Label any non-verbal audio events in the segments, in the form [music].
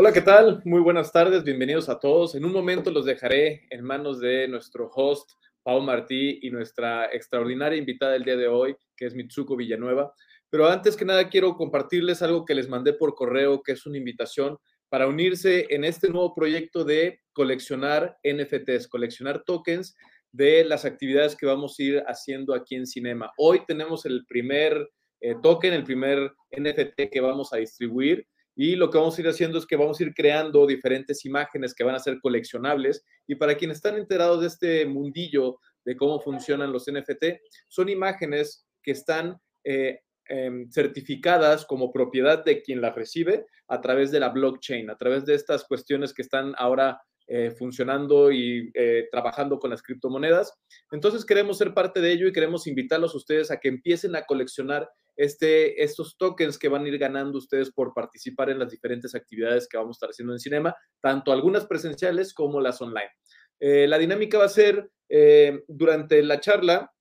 Hola, ¿qué tal? Muy buenas tardes, bienvenidos a todos. En un momento los dejaré en manos de nuestro host, Pau Martí, y nuestra extraordinaria invitada del día de hoy, que es Mitsuko Villanueva. Pero antes que nada quiero compartirles algo que les mandé por correo, que es una invitación para unirse en este nuevo proyecto de coleccionar NFTs, coleccionar tokens de las actividades que vamos a ir haciendo aquí en Cinema. Hoy tenemos el primer eh, token, el primer NFT que vamos a distribuir y lo que vamos a ir haciendo es que vamos a ir creando diferentes imágenes que van a ser coleccionables. Y para quienes están enterados de este mundillo de cómo funcionan los NFT, son imágenes que están eh, em, certificadas como propiedad de quien las recibe a través de la blockchain, a través de estas cuestiones que están ahora eh, funcionando y eh, trabajando con las criptomonedas. Entonces queremos ser parte de ello y queremos invitarlos a ustedes a que empiecen a coleccionar este, estos tokens que van a ir ganando ustedes por participar en las diferentes actividades que vamos a estar haciendo en Cinema, tanto algunas presenciales como las online. Eh, la dinámica va a ser durante la charla,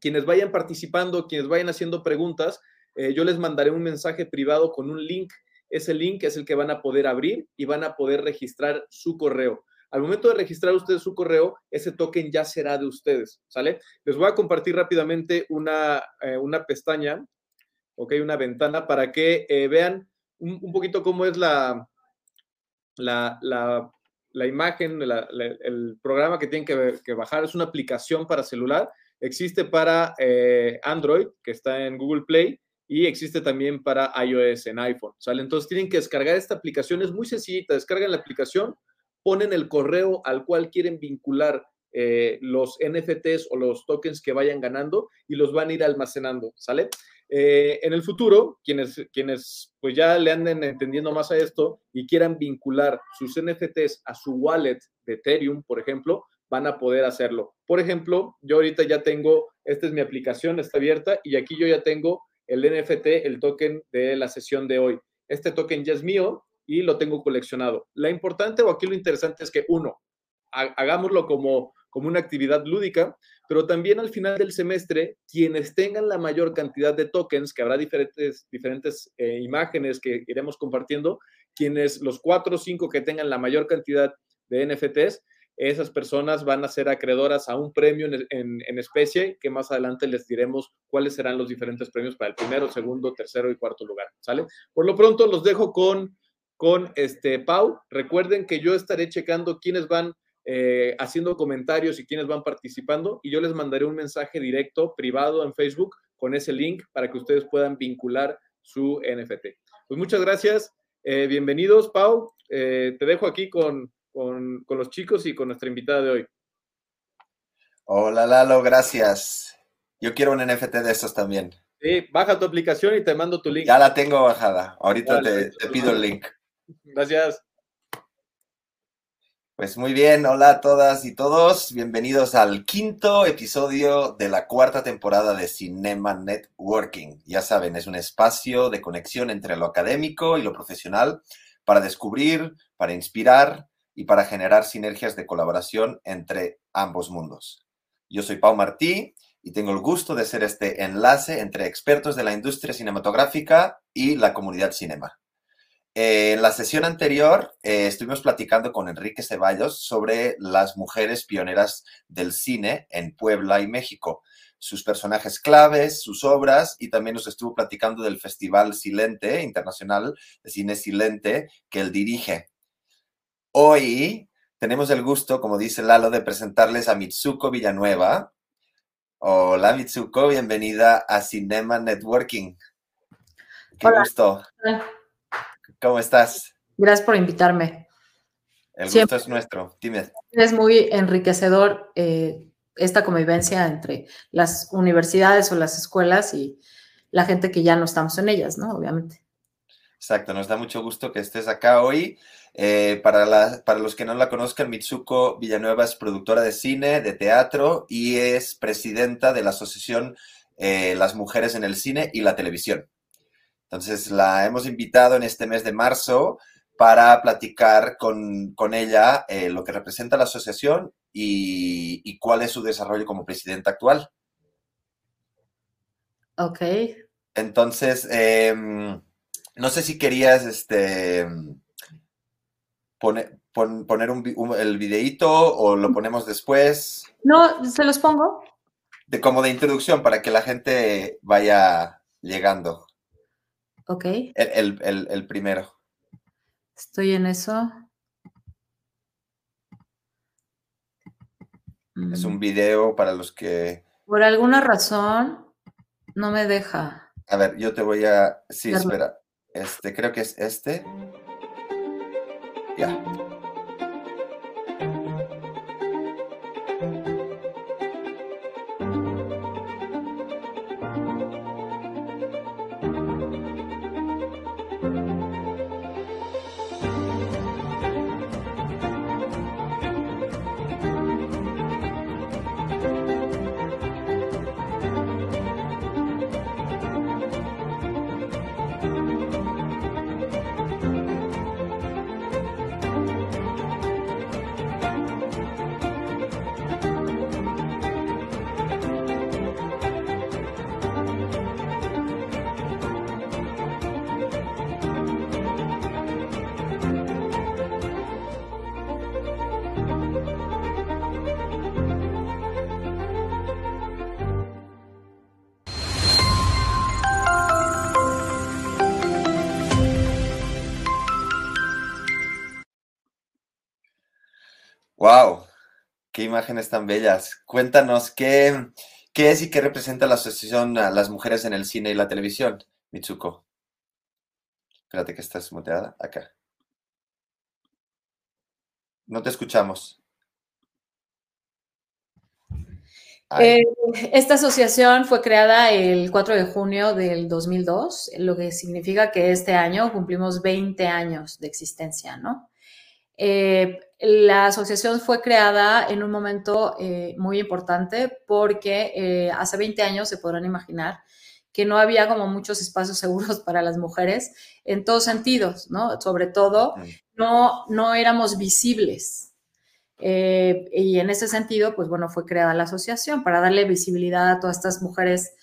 quienes vayan participando, quienes vayan haciendo preguntas, yo les mandaré un mensaje privado con un link ese link es el que van a poder abrir y van a poder registrar su correo. Al momento de registrar ustedes su correo, ese token ya será de ustedes, ¿sale? Les voy a compartir rápidamente una, eh, una pestaña, ¿ok? Una ventana para que eh, vean un, poquito cómo es la, la, la, imagen, el programa que tienen que, bajar. Es una aplicación para celular. Existe para eh, Android, que está en Google Play, y existe también para iOS en iPhone, ¿sale? Entonces tienen que descargar esta aplicación, es muy sencillita, descargan la aplicación, ponen el correo al cual quieren vincular eh, los NFTs o los tokens que vayan ganando y los van a ir almacenando, ¿sale? Eh, en el futuro, quienes, quienes pues ya le anden entendiendo más a esto y quieran vincular sus NFTs a su wallet de Ethereum, por ejemplo, van a poder hacerlo. Por ejemplo, yo ahorita ya tengo, esta es mi aplicación, está abierta y aquí yo ya tengo el NFT, el token de la sesión de hoy. Este token ya es mío y lo tengo coleccionado. La importante o aquí lo interesante es que uno, hagámoslo como, como una actividad lúdica, pero también al final del semestre, quienes tengan la mayor cantidad de tokens, que habrá diferentes, diferentes eh, imágenes que iremos compartiendo, quienes los cuatro o cinco que tengan la mayor cantidad de NFTs, esas personas van a ser acreedoras a un premio en, especie que más adelante les diremos cuáles serán los diferentes premios para el primero, segundo, tercero y cuarto lugar, ¿sale? Por lo pronto los dejo con, con este Pau. Recuerden que yo estaré checando quiénes van eh, haciendo comentarios y quiénes van participando y yo les mandaré un mensaje directo, privado en Facebook con ese link para que ustedes puedan vincular su NFT. Pues muchas gracias. Eh, bienvenidos, Pau. Eh, te dejo aquí con, con, los chicos y con nuestra invitada de hoy. Hola Lalo, gracias. Yo quiero un NFT de estos también. Sí, baja tu aplicación y te mando tu link. Ya la tengo bajada. Ahorita te, te, pido el link. Gracias. Pues muy bien, hola a todas y todos. Bienvenidos al quinto episodio de la cuarta temporada de Cinema Networking. Ya saben, es un espacio de conexión entre lo académico y lo profesional para descubrir, para inspirar y para generar sinergias de colaboración entre ambos mundos. Yo soy Pau Martí y tengo el gusto de ser este enlace entre expertos de la industria cinematográfica y la comunidad cinema. En la sesión anterior eh, estuvimos platicando con Enrique Ceballos sobre las mujeres pioneras del cine en Puebla y México, sus personajes claves, sus obras y también nos estuvo platicando del Festival Silente Internacional de Cine Silente que él dirige. Hoy tenemos el gusto, como dice Lalo, de presentarles a Mitsuko Villanueva. Hola Mitsuko, bienvenida a Cinema Networking. Qué gusto. ¿Cómo estás? Gracias por invitarme. El gusto es nuestro. Dime. Es muy enriquecedor eh, esta convivencia entre las universidades o las escuelas y la gente que ya no estamos en ellas, ¿no? Obviamente. Exacto, nos da mucho gusto que estés acá hoy. Eh, para, para los que no la conozcan, Mitsuko Villanueva es productora de cine, de teatro y es presidenta de la asociación eh, Las Mujeres en el Cine y la Televisión. Entonces la hemos invitado en este mes de marzo para platicar con, ella eh, lo que representa la asociación y, y, cuál es su desarrollo como presidenta actual. Ok. Entonces, em, no sé si querías este, poner el videíto o lo ponemos después? No, se los pongo. De como de introducción para que la gente vaya llegando. Ok. El, primero. Estoy en eso. Es un mm. video para los que... Por alguna razón no me deja. A ver, yo te voy a... Sí, espera. Este, creo que es este. Ya. ¡Wow! ¡Qué imágenes tan bellas! Cuéntanos, ¿qué, ¿qué es y qué representa la asociación a las mujeres en el cine y la televisión, Mitsuko? Espérate que estás muteada. Acá. No te escuchamos. Eh, esta asociación fue creada el 4 de junio del 2002, lo que significa que este año cumplimos 20 años de existencia, ¿no? Eh, la asociación fue creada en un momento eh, muy importante porque eh, hace 20 años se podrán imaginar que no había como muchos espacios [laughs] seguros para las mujeres en todos sentidos, ¿no? Sobre todo, no, no éramos visibles. y en ese sentido, pues bueno, fue creada la asociación para darle visibilidad a todas estas mujeres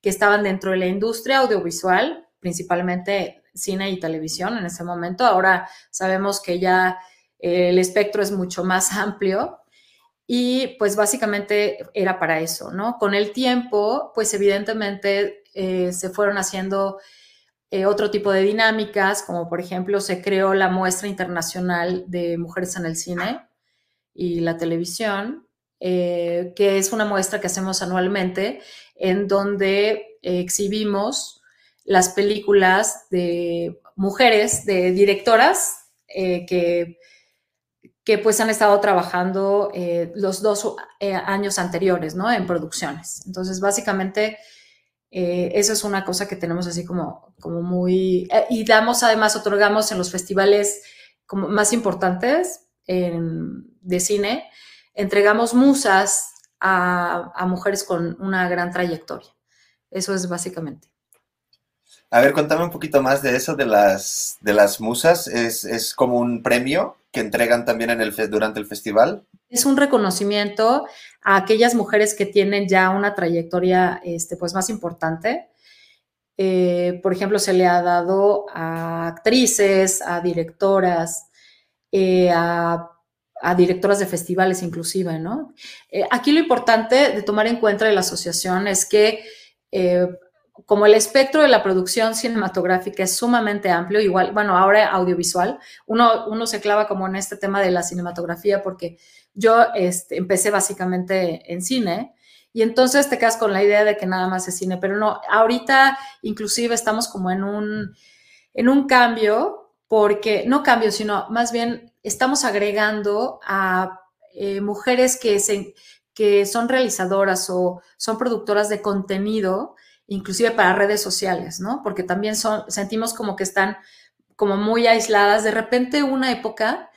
que estaban dentro de la industria audiovisual, principalmente cine y televisión en ese momento. Ahora sabemos que ya el espectro es mucho más amplio y pues básicamente era para eso, ¿no? Con el tiempo, pues evidentemente eh, se fueron haciendo eh, otro tipo de dinámicas, como por ejemplo se creó la muestra internacional de mujeres en el cine y la televisión, eh, que es una muestra que hacemos anualmente en donde exhibimos las películas de mujeres, de directoras que que pues han estado trabajando eh, los dos eh, años anteriores, ¿no? En producciones. Entonces, básicamente, eh, eso es una cosa que tenemos así como, como muy... y damos, además, otorgamos en los festivales como más importantes de cine, entregamos musas a mujeres con una gran trayectoria. Eso es básicamente. A ver, contame un poquito más de eso, de las, de las musas. ¿Es, ¿Es, como un premio que entregan también en el, durante el festival? Es un reconocimiento a aquellas mujeres que tienen ya una trayectoria este, pues, más importante. Eh, por ejemplo, se le ha dado a actrices, a directoras, eh, a, directoras de festivales inclusive, ¿no? Eh, aquí lo importante de tomar en cuenta de la asociación es que como el espectro de la producción cinematográfica es sumamente amplio, igual, bueno, ahora audiovisual, uno, uno se clava como en este tema de la cinematografía porque yo este, empecé básicamente en cine y entonces te quedas con la idea de que nada más es cine, pero no, ahorita inclusive estamos como en un, en un cambio porque, no cambio, sino más bien estamos agregando a eh, mujeres que, se, que son realizadoras o son productoras de contenido inclusive para redes sociales, ¿no? Porque también son, sentimos como que están como muy aisladas. De repente una época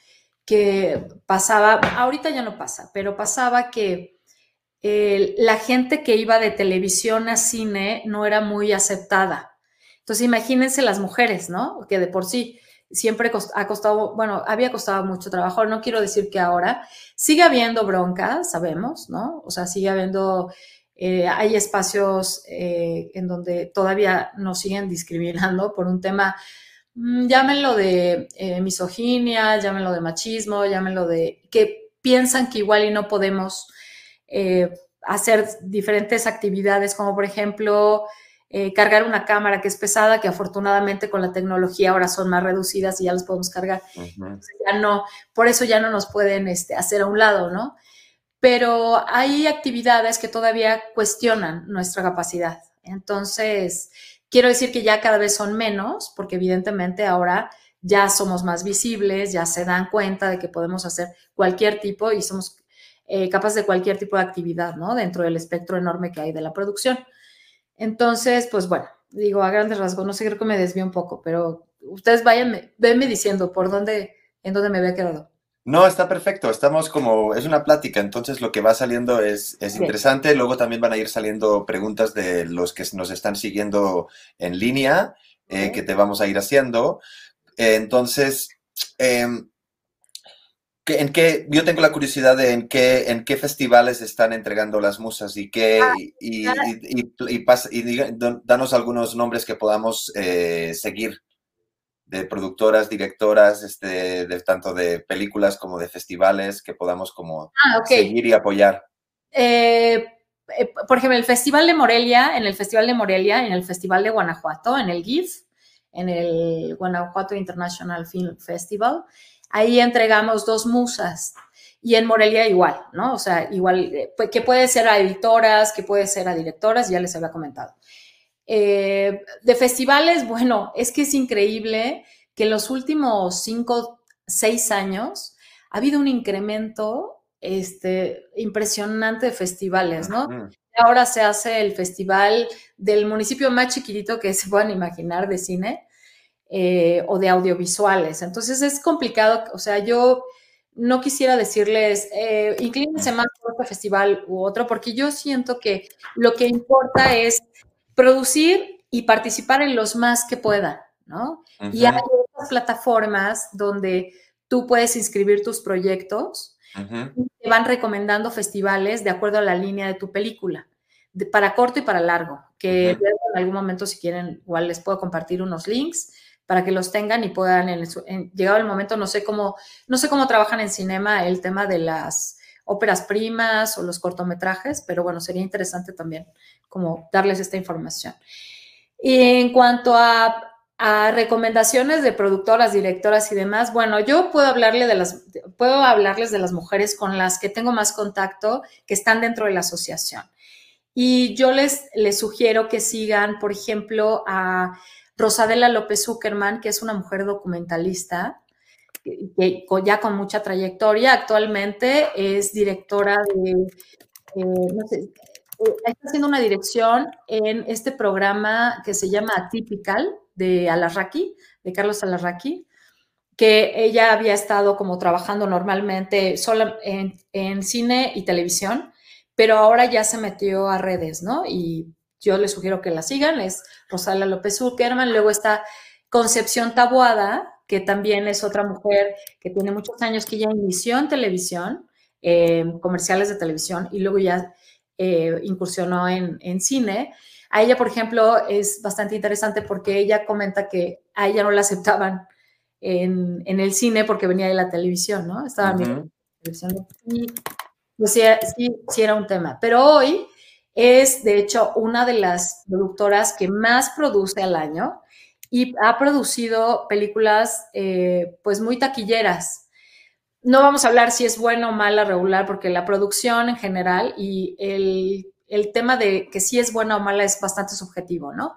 que pasaba, ahorita ya no pasa, pero pasaba que la gente que iba de televisión a cine no era muy aceptada. Entonces imagínense las mujeres, ¿no? Que de por sí siempre ha costado, bueno, había costado mucho trabajo, no quiero decir que ahora sigue habiendo bronca, sabemos, ¿no? O sea, sigue habiendo eh, hay espacios eh, en donde todavía nos siguen discriminando por un tema mm, llámenlo de eh, misoginia, llámenlo de machismo, llámenlo de que piensan que igual y no podemos eh, hacer diferentes actividades, como por ejemplo cargar una cámara que es pesada, que afortunadamente con la tecnología ahora son más reducidas y ya las podemos cargar. ya no, por eso ya no nos pueden este, hacer a un lado, ¿no? Pero hay actividades que todavía cuestionan nuestra capacidad. Entonces, quiero decir que ya cada vez son menos, porque evidentemente ahora ya somos más visibles, ya se dan cuenta de que podemos hacer cualquier tipo y somos eh, capaces de cualquier tipo de actividad, ¿no? Dentro del espectro enorme que hay de la producción. Entonces, pues bueno, digo a grandes rasgos, no sé, creo que me desvío un poco, pero ustedes vayan, venme diciendo por dónde, en dónde me había quedado. No, está perfecto. Estamos como, es una plática, entonces lo que va saliendo es, es interesante. Luego también van a ir saliendo preguntas de los que nos están siguiendo en línea, eh, que te vamos a ir haciendo. Eh, entonces, em, ¿en qué, yo tengo la curiosidad de en qué, en qué festivales están entregando las musas y qué, ah, y, y, danos algunos nombres que podamos eh, seguir de productoras, directoras, este, de, tanto de películas como de festivales, que podamos como ah, seguir y apoyar. Eh, eh, por ejemplo, el Festival de Morelia, en el Festival de Morelia, en el Festival de Guanajuato, en el GIF, en el Guanajuato International Film Festival, ahí entregamos dos musas. Y en Morelia igual, ¿no? O sea, igual, eh, que puede ser a editoras, que puede ser a directoras, ya les había comentado. Eh, de festivales, bueno, es que es increíble que en los últimos cinco, seis años ha habido un incremento este, impresionante de festivales, ¿no? Ahora se hace el festival del municipio más chiquitito que se puedan imaginar de cine eh, o de audiovisuales. Entonces es complicado, o sea, yo no quisiera decirles, eh, inclínense más por este festival u otro, porque yo siento que lo que importa es producir y participar en los más que puedan, ¿no? Y hay otras plataformas donde tú puedes inscribir tus proyectos y te van recomendando festivales de acuerdo a la línea de tu película, para corto y para largo, que en algún momento si quieren, igual les puedo compartir unos links para que los tengan y puedan, en, llegado el momento, no sé cómo, no sé cómo trabajan en cinema el tema de las óperas primas o los cortometrajes, pero bueno, sería interesante también como darles esta información. Y en cuanto a, recomendaciones de productoras, directoras y demás, bueno, yo puedo, hablarle de las, puedo hablarles de las mujeres con las que tengo más contacto, que están dentro de la asociación. Y yo les, les sugiero que sigan, por ejemplo, a Rosadela López Zuckerman, que es una mujer documentalista, que, ya con mucha trayectoria, actualmente es directora de, eh, no sé, eh, está haciendo una dirección en este programa que se llama Atypical de Alarraqui, de Carlos Alarraqui, que ella había estado como trabajando normalmente solo en, cine y televisión, pero ahora ya se metió a redes, ¿no? Y yo les sugiero que la sigan, es Rosala López Zuckerman, luego está Concepción Tabuada, que también es otra mujer que tiene muchos años que ya inició en televisión, eh, comerciales de televisión, y luego ya eh, incursionó en, cine. A ella, por ejemplo, es bastante interesante porque ella comenta que a ella no la aceptaban en, el cine porque venía de la televisión, ¿no? Estaba viendo la televisión y pues sí, sí, era un tema. Pero hoy es, de hecho, una de las productoras que más produce al año y ha producido películas, eh, pues, muy taquilleras no vamos a hablar si es buena o mala, regular, porque la producción en general y el, tema de que si es buena o mala es bastante subjetivo, ¿no?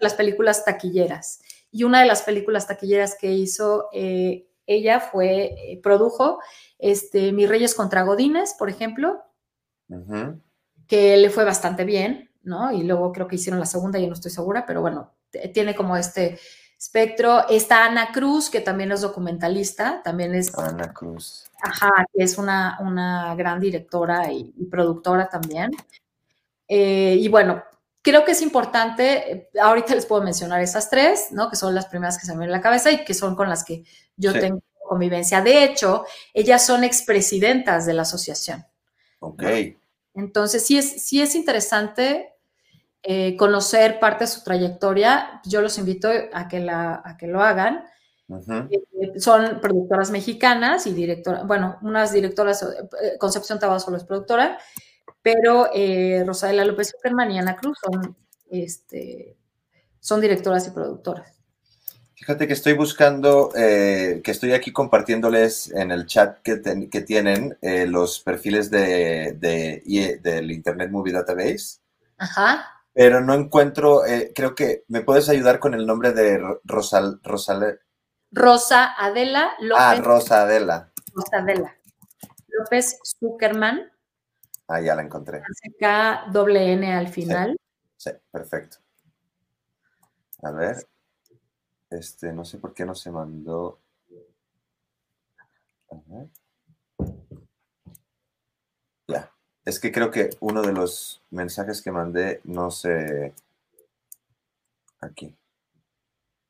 las películas taquilleras. Y una de las películas taquilleras que hizo eh, ella fue, eh, produjo este, Mis Reyes contra Godines, por ejemplo, que le fue bastante bien, ¿no? Y luego creo que hicieron la segunda, y no estoy segura, pero bueno, tiene como este espectro. Está Ana Cruz, que también es documentalista, también es... Ana Cruz. Ajá, que es una, una gran directora y, productora también. Eh, y bueno, creo que es importante, ahorita les puedo mencionar esas tres, ¿no? Que son las primeras que se me vienen en la cabeza y que son con las que yo tengo convivencia. De hecho, ellas son expresidentas de la asociación. Ok. Entonces, sí es, sí es interesante eh, conocer parte de su trayectoria, yo los invito a que, la, a que lo hagan. Eh, son productoras mexicanas y directoras, bueno, unas directoras, eh, Concepción Tabasco es productora, pero eh, Rosaela López Zuckerman y Ana Cruz son, este, son directoras y productoras. Fíjate que estoy buscando, que estoy aquí compartiéndoles en el chat que, que tienen los perfiles de, de, del Internet Movie Database. Ajá pero no encuentro, creo que me puedes ayudar con el nombre de Rosal, Rosal, Rosa Adela López. Ah, Rosa Adela. Rosa Adela. López Zuckerman. Ah, ya la encontré. K doble N al final. Sí, perfecto. A ver. Este, no sé por qué no se mandó. A ver. Ya. Es que creo que uno de los mensajes que mandé no se. Aquí.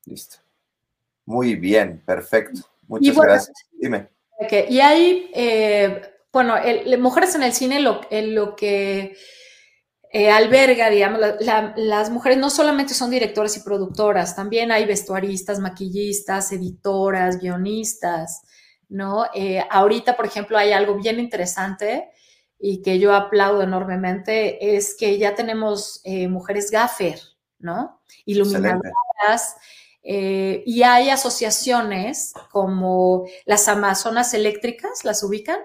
Listo. Muy bien, perfecto. Muchas gracias. Dime. Y hay, eh, bueno, Mujeres en el Cine, lo, lo que eh, alberga, digamos, las mujeres no solamente son directoras y productoras, también hay vestuaristas, maquillistas, editoras, guionistas, ¿no? Eh, ahorita, por ejemplo, hay algo bien interesante y que yo aplaudo enormemente, es que ya tenemos mujeres gaffer, ¿no? Iluminadoras. Eh, y hay asociaciones como las Amazonas Eléctricas, ¿las ubican?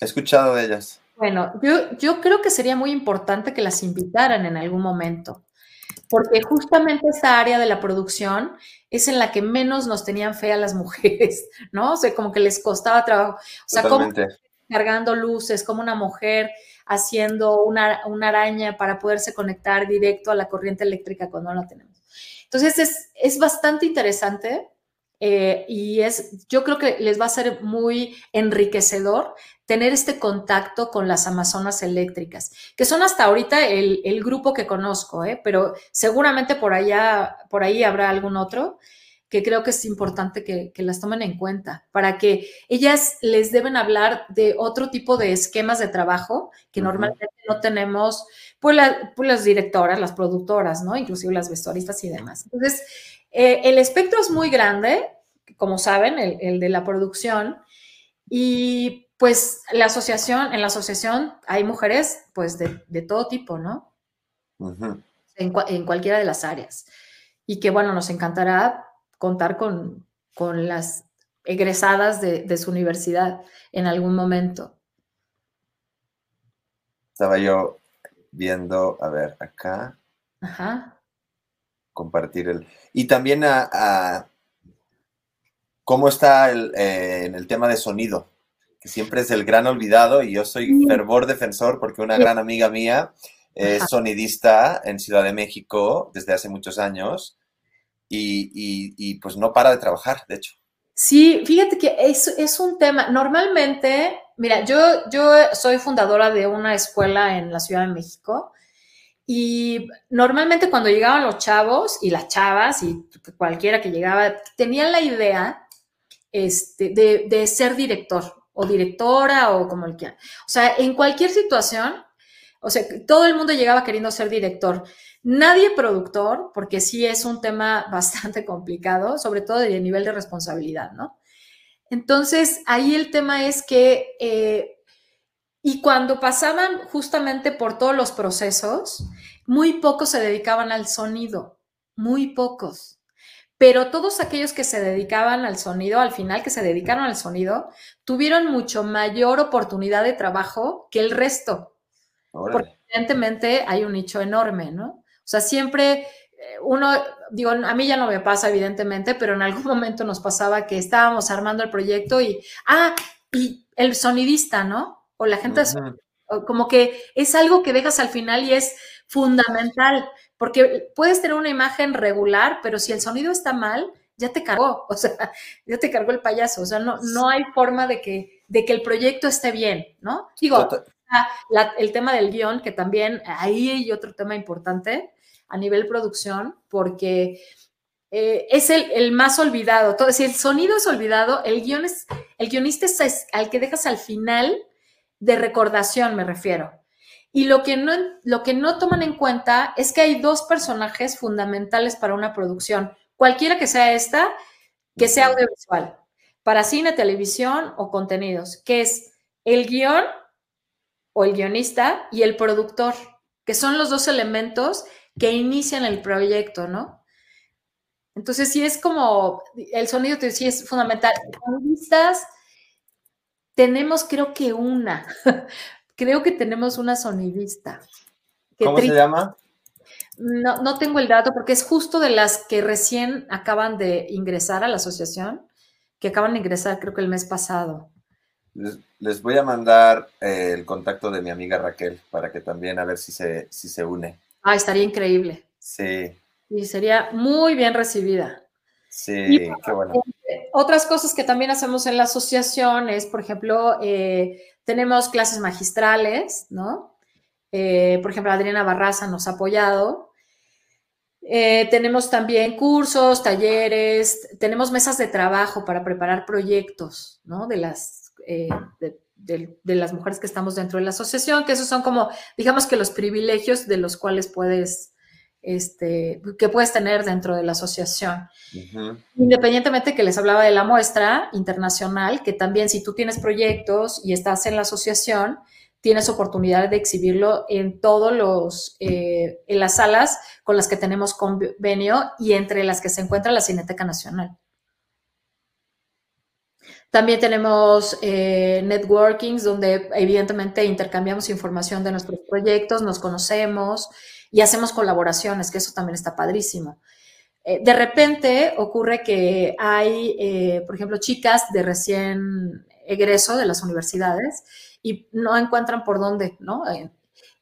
He escuchado de ellas. Bueno, yo, yo creo que sería muy importante que las invitaran en algún momento, porque justamente esta área de la producción es en la que menos nos tenían fe a las mujeres, ¿no? O sea, como que les costaba trabajo. O sea, como cargando luces, como una mujer haciendo una, una araña para poderse conectar directo a la corriente eléctrica cuando no la tenemos. Entonces es, bastante interesante eh, y es, yo creo que les va a ser muy enriquecedor tener este contacto con las Amazonas eléctricas, que son hasta ahorita el, grupo que conozco, ¿eh? pero seguramente por allá, por ahí habrá algún otro que creo que es importante que, las tomen en cuenta, para que ellas les deben hablar de otro tipo de esquemas de trabajo que normalmente no tenemos pues, pues, las directoras, las productoras, ¿no? Inclusive las vestuaristas y demás. Entonces, eh, el espectro es muy grande, como saben, el, de la producción, y pues la asociación, en la asociación hay mujeres pues de, todo tipo, ¿no? en, cualquiera de las áreas. Y que bueno, nos encantará contar con, las egresadas de, de, su universidad en algún momento. Estaba yo viendo, a ver, acá. Ajá. Compartir el. Y también a, cómo está el, eh, en el tema de sonido, que siempre es el gran olvidado y yo soy fervor defensor porque una gran amiga mía es sonidista en Ciudad de México desde hace muchos años y, pues no para de trabajar, de hecho. Sí, fíjate que es, es un tema, normalmente Mira, yo, yo soy fundadora de una escuela en la Ciudad de México y normalmente cuando llegaban los chavos y las chavas y cualquiera que llegaba, tenían la idea este, de, ser director o directora o como el que. O sea, en cualquier situación, o sea, todo el mundo llegaba queriendo ser director. Nadie productor, porque sí es un tema [laughs] bastante complicado, sobre todo de nivel de responsabilidad, ¿no? Entonces, ahí el tema es que, eh, y cuando pasaban justamente por todos los procesos, muy pocos se dedicaban al sonido, muy pocos. Pero todos aquellos que se dedicaban al sonido, al final que se dedicaron al sonido, tuvieron mucho mayor oportunidad de trabajo que el resto. Porque evidentemente hay un nicho enorme, ¿no? O sea, siempre uno, digo, a mí ya no me pasa, evidentemente, pero en algún [laughs] momento nos pasaba que estábamos armando el proyecto y, ah, y el sonidista, ¿no? O la gente, como que es algo que dejas al final y es fundamental, porque puedes tener una imagen regular, pero si el sonido está mal, ya te cargó, [laughs] o sea, ya te cargó el payaso, o sea, no, no hay forma de que, de que el proyecto esté bien, ¿no? Digo, el tema del guion, que también ahí hay otro tema importante, a nivel producción porque eh, es el, más olvidado. Todo, si el sonido es olvidado, el, guion es, el guionista es al que dejas al final de recordación, me refiero. Y lo que, no, lo que no toman en cuenta es que hay dos personajes fundamentales para una producción, cualquiera que sea esta, que sea audiovisual, para cine, televisión o contenidos, que es el guion o el guionista y el productor, que son los dos elementos que inician el proyecto, ¿no? Entonces, sí es como, el sonido sí es fundamental. Sonidistas, tenemos creo que una, [laughs] creo que tenemos una sonidista. ¿Cómo se llama? No, no tengo el dato porque es justo de las que recién acaban de ingresar a la asociación, que acaban de ingresar creo que el mes pasado. Les, voy a mandar eh, el contacto de mi amiga Raquel para que también a ver si se, si se une. Ah, estaría increíble. Sí. Y sería muy bien recibida. Sí, qué bueno. Eh, otras cosas que también hacemos en la asociación es, por ejemplo, eh, tenemos clases magistrales, ¿no? por ejemplo, Adriana Barraza nos ha apoyado. tenemos también cursos, talleres, tenemos mesas de trabajo para preparar proyectos, ¿no? De las eh, de, las mujeres que estamos dentro de la asociación, que esos son como, digamos que los privilegios de los cuales puedes, este, que puedes tener dentro de la asociación. Independientemente que les hablaba de la muestra internacional, que también si tú tienes proyectos y estás en la asociación, tienes oportunidad de exhibirlo en todos los, eh, en las salas con las que tenemos convenio y entre las que se encuentra la Cineteca Nacional. También tenemos eh, networkings donde evidentemente intercambiamos información de nuestros proyectos, nos conocemos y hacemos colaboraciones, que eso también está padrísimo. Eh, de repente ocurre que hay, eh, por ejemplo, chicas de recién egreso de las universidades y no encuentran por dónde, ¿no?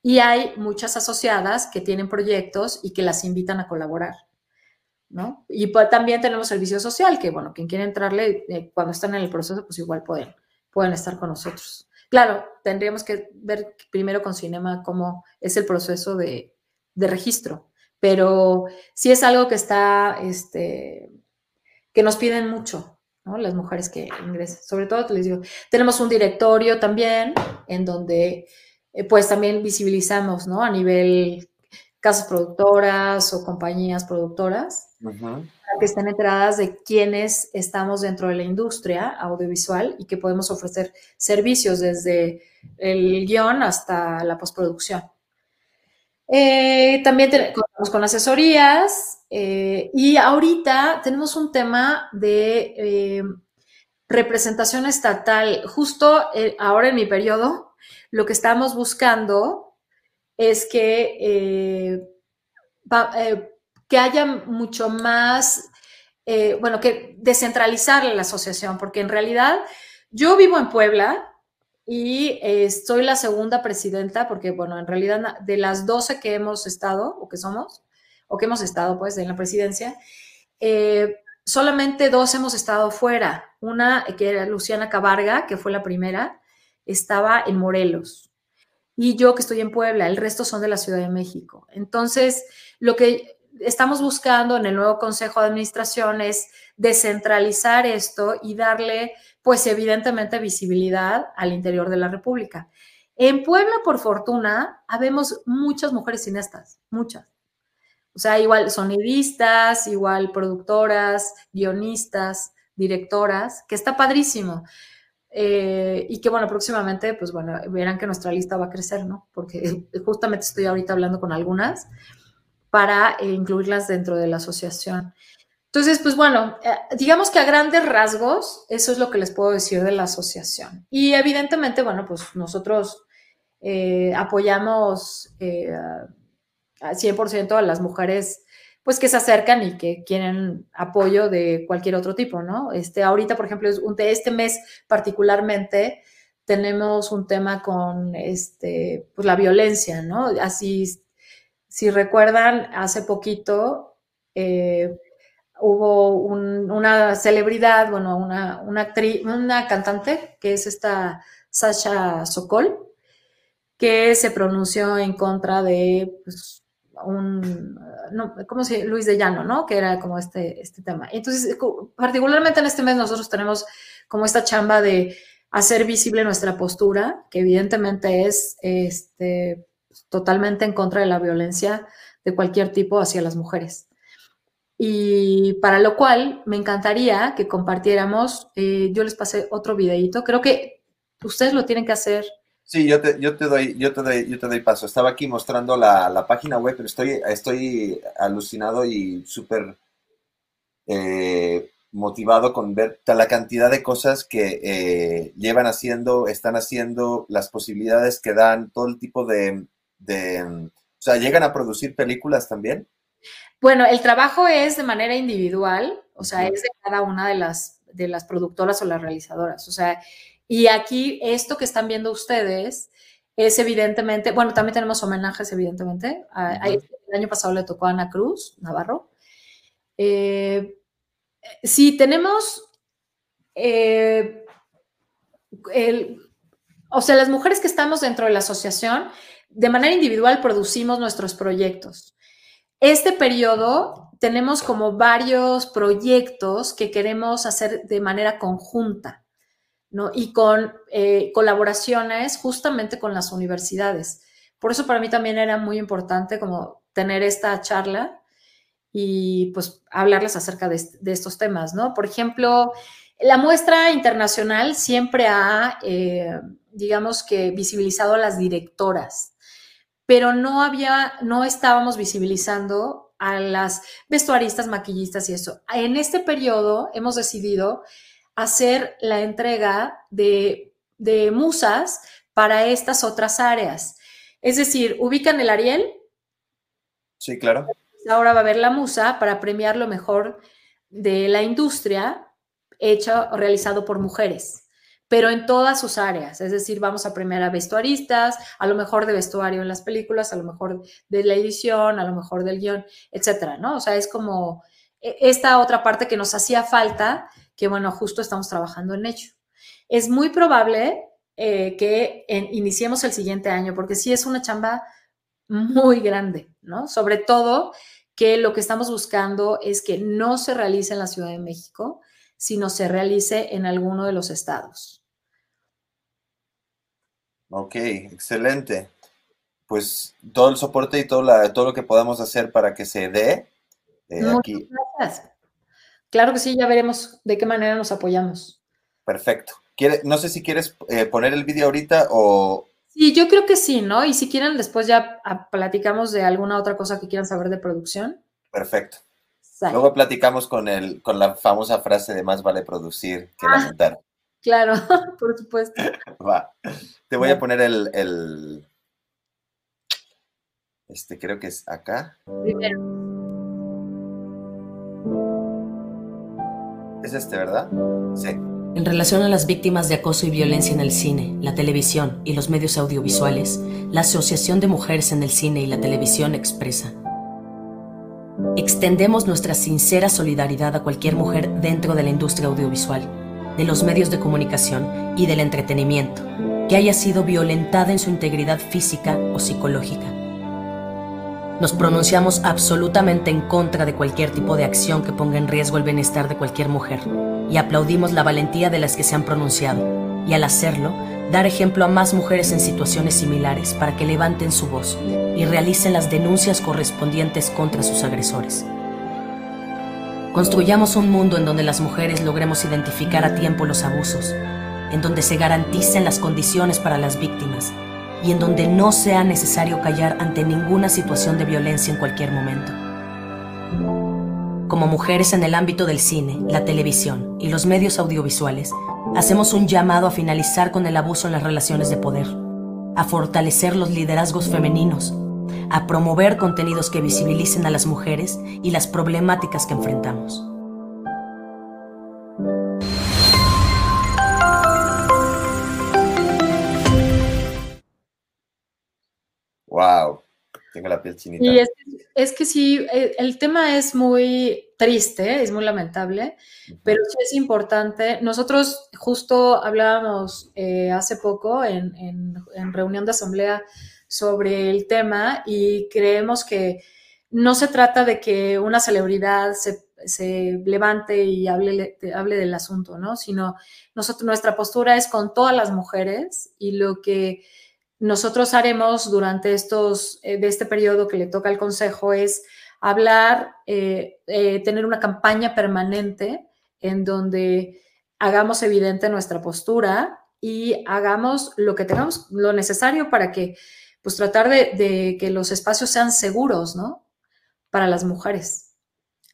y hay muchas asociadas que tienen proyectos y que las invitan a colaborar. Y pues, también tenemos servicio social, que bueno, quien quiere entrarle eh, cuando están en el proceso, pues igual pueden, pueden estar con nosotros. Claro, tendríamos que ver primero con Cinema cómo es el proceso de, registro, pero sí es algo que está, este, que nos piden mucho, ¿no? Las mujeres que ingresan. Sobre todo, les digo, tenemos un directorio también en donde, eh, pues también visibilizamos, ¿no? A nivel casas productoras o compañías productoras, para que estén enteradas de quiénes estamos dentro de la industria audiovisual y que podemos ofrecer servicios desde el guion hasta la postproducción. Eh, también contamos con asesorías eh, y ahorita tenemos un tema de eh, representación estatal. Justo ahora en mi periodo, lo que estamos buscando es que, eh, eh, que haya mucho más, eh, bueno, que descentralizar la asociación, porque en realidad yo vivo en Puebla y soy la segunda presidenta, porque, bueno, en realidad de las 12 que hemos estado, o que somos, o que hemos estado, pues, en la presidencia, solamente dos hemos estado fuera. Una, que era Luciana Cabarga, que fue la primera, estaba en Morelos y yo que estoy en Puebla, el resto son de la Ciudad de México. Entonces, lo que estamos buscando en el nuevo Consejo de Administración es descentralizar esto y darle, pues evidentemente, visibilidad al interior de la República. En Puebla, por fortuna, habemos muchas mujeres cineastas, muchas. O sea, igual sonidistas, igual productoras, guionistas, directoras, que está padrísimo. Eh, y que bueno, próximamente, pues bueno, verán que nuestra lista va a crecer, ¿no? Porque [laughs] justamente estoy ahorita hablando con algunas para eh, incluirlas dentro de la asociación. Entonces, pues bueno, eh, digamos que a grandes rasgos, eso es lo que les puedo decir de la asociación. Y evidentemente, bueno, pues nosotros apoyamos al 100% a las mujeres pues que se acercan y que quieren apoyo de cualquier otro tipo, ¿no? Este, ahorita, por ejemplo, este mes particularmente tenemos un tema con este, pues la violencia, ¿no? Así, si recuerdan, hace poquito eh, hubo una celebridad, bueno, una, una actriz, una cantante, que es esta Sasha Sokol, que se pronunció en contra de pues, un, no, ¿cómo se Luis de Llano, ¿no? Que era como este, este tema. Entonces, particularmente en este mes nosotros tenemos como esta chamba de hacer visible nuestra postura, que evidentemente es este, totalmente en contra de la violencia de cualquier tipo hacia las mujeres. Y para lo cual me encantaría que compartiéramos, eh, yo les pasé otro videito, creo que ustedes lo tienen que hacer. Sí, yo te, yo te, doy, yo te, doy, yo te doy paso. Estaba aquí mostrando la, la página web, pero estoy, estoy alucinado y súper eh, motivado con ver la cantidad de cosas que eh, llevan haciendo, están haciendo, las posibilidades que dan, todo el tipo de, de, o sea, llegan a producir películas también. Bueno, el trabajo es de manera individual, o sea, es de cada una de las, de las productoras o las realizadoras. O sea, y aquí esto que están viendo ustedes es evidentemente, bueno, también tenemos homenajes, evidentemente. el año pasado le tocó a Ana Cruz, Navarro. Eh, si tenemos eh, o sea, las mujeres que estamos dentro de la asociación, de manera individual producimos nuestros proyectos. Este periodo tenemos como varios proyectos que queremos hacer de manera conjunta, ¿no? Y con eh, colaboraciones justamente con las universidades. Por eso para mí también era muy importante como tener esta charla y pues hablarles acerca de, estos temas, ¿no? Por ejemplo, la muestra internacional siempre ha, eh, digamos que, visibilizado a las directoras pero no había, no estábamos visibilizando a las vestuaristas, maquillistas y eso. En este periodo hemos decidido hacer la entrega de, musas para estas otras áreas. Es decir, ubican el Ariel. Sí, claro. Ahora va a haber la musa para premiar lo mejor de la industria hecho o realizado por mujeres pero en todas sus áreas. Es decir, vamos a premiar a vestuaristas, a lo mejor de vestuario en las películas, a lo mejor de la edición, a lo mejor del guion, etcétera, ¿no? O sea, es como e, esta otra parte que nos hacía falta, que bueno, justo estamos trabajando en ello. Es muy probable eh, que iniciemos el siguiente año, porque sí es una chamba muy grande, ¿no? Sobre todo que lo que estamos buscando es que no se realice en la Ciudad de México, sino se realice en alguno de los estados. Ok, excelente. Pues todo el soporte y todo, la, todo lo que podamos hacer para que se dé eh, aquí. Gracias. Claro que sí, ya veremos de qué manera nos apoyamos. Perfecto. no sé si quieres eh, poner el vídeo ahorita o... Sí, yo creo que sí, ¿no? Y si quieren, después ya ah, platicamos de alguna otra cosa que quieran saber de producción. Perfecto. Luego platicamos con, el, con la famosa frase de más vale producir que ah, lamentar. Claro, [laughs] por supuesto. [laughs] Va. Te voy a poner el, el, Este creo que es acá. Primero. Es este, ¿verdad? Sí. En relación a las víctimas de acoso y violencia en el cine, la televisión y los medios audiovisuales, la Asociación de Mujeres en el Cine y la Televisión expresa Extendemos nuestra sincera solidaridad a cualquier mujer dentro de la industria audiovisual, de los medios de comunicación y del entretenimiento que haya sido violentada en su integridad física o psicológica. Nos pronunciamos absolutamente en contra de cualquier tipo de acción que ponga en riesgo el bienestar de cualquier mujer y aplaudimos la valentía de las que se han pronunciado y al hacerlo dar ejemplo a más mujeres en situaciones similares para que levanten su voz y realicen las denuncias correspondientes contra sus agresores. Construyamos un mundo en donde las mujeres logremos identificar a tiempo los abusos, en donde se garanticen las condiciones para las víctimas y en donde no sea necesario callar ante ninguna situación de violencia en cualquier momento. Como mujeres en el ámbito del cine, la televisión y los medios audiovisuales, hacemos un llamado a finalizar con el abuso en las relaciones de poder, a fortalecer los liderazgos femeninos, a promover contenidos que visibilicen a las mujeres y las problemáticas que enfrentamos. Tengo la piel chinita. Y es, que sí, eh, el tema es muy triste, es muy lamentable, pero sí es importante. Nosotros justo hablábamos eh, hace poco en, reunión de asamblea sobre el tema y creemos que no se trata de que una celebridad se, levante y hable, hable del asunto, ¿no? Sino nosotros, nuestra postura es con todas las mujeres y lo que nosotros haremos durante estos, eh, de este periodo que le toca al Consejo es hablar, eh, eh, tener una campaña permanente en donde hagamos evidente nuestra postura y hagamos lo que tengamos, lo necesario para que, pues tratar de, de que los espacios sean seguros, ¿no? Para las mujeres.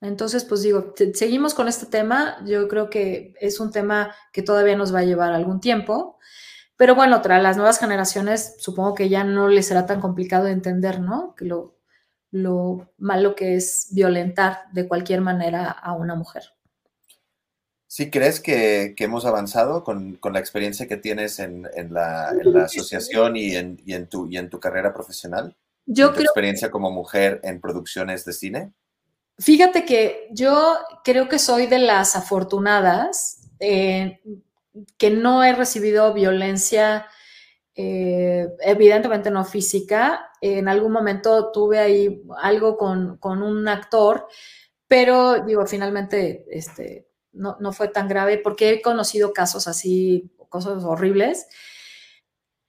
Entonces, pues digo, seguimos con este tema. Yo creo que es un tema que todavía nos va a llevar algún tiempo. Pero bueno, tras las nuevas generaciones, supongo que ya no les será tan complicado de entender, ¿no? Que lo, lo malo que es violentar de cualquier manera a una mujer. ¿Sí crees que, hemos avanzado con, la experiencia que tienes en, la, asociación y en, tu, y en tu carrera profesional? Yo tu experiencia como mujer en producciones de cine? Fíjate que yo creo que soy de las afortunadas eh, que no he recibido violencia, eh, evidentemente no física. En algún momento tuve ahí algo con, un actor, pero digo, finalmente este, no, no, fue tan grave porque he conocido casos así, cosas horribles.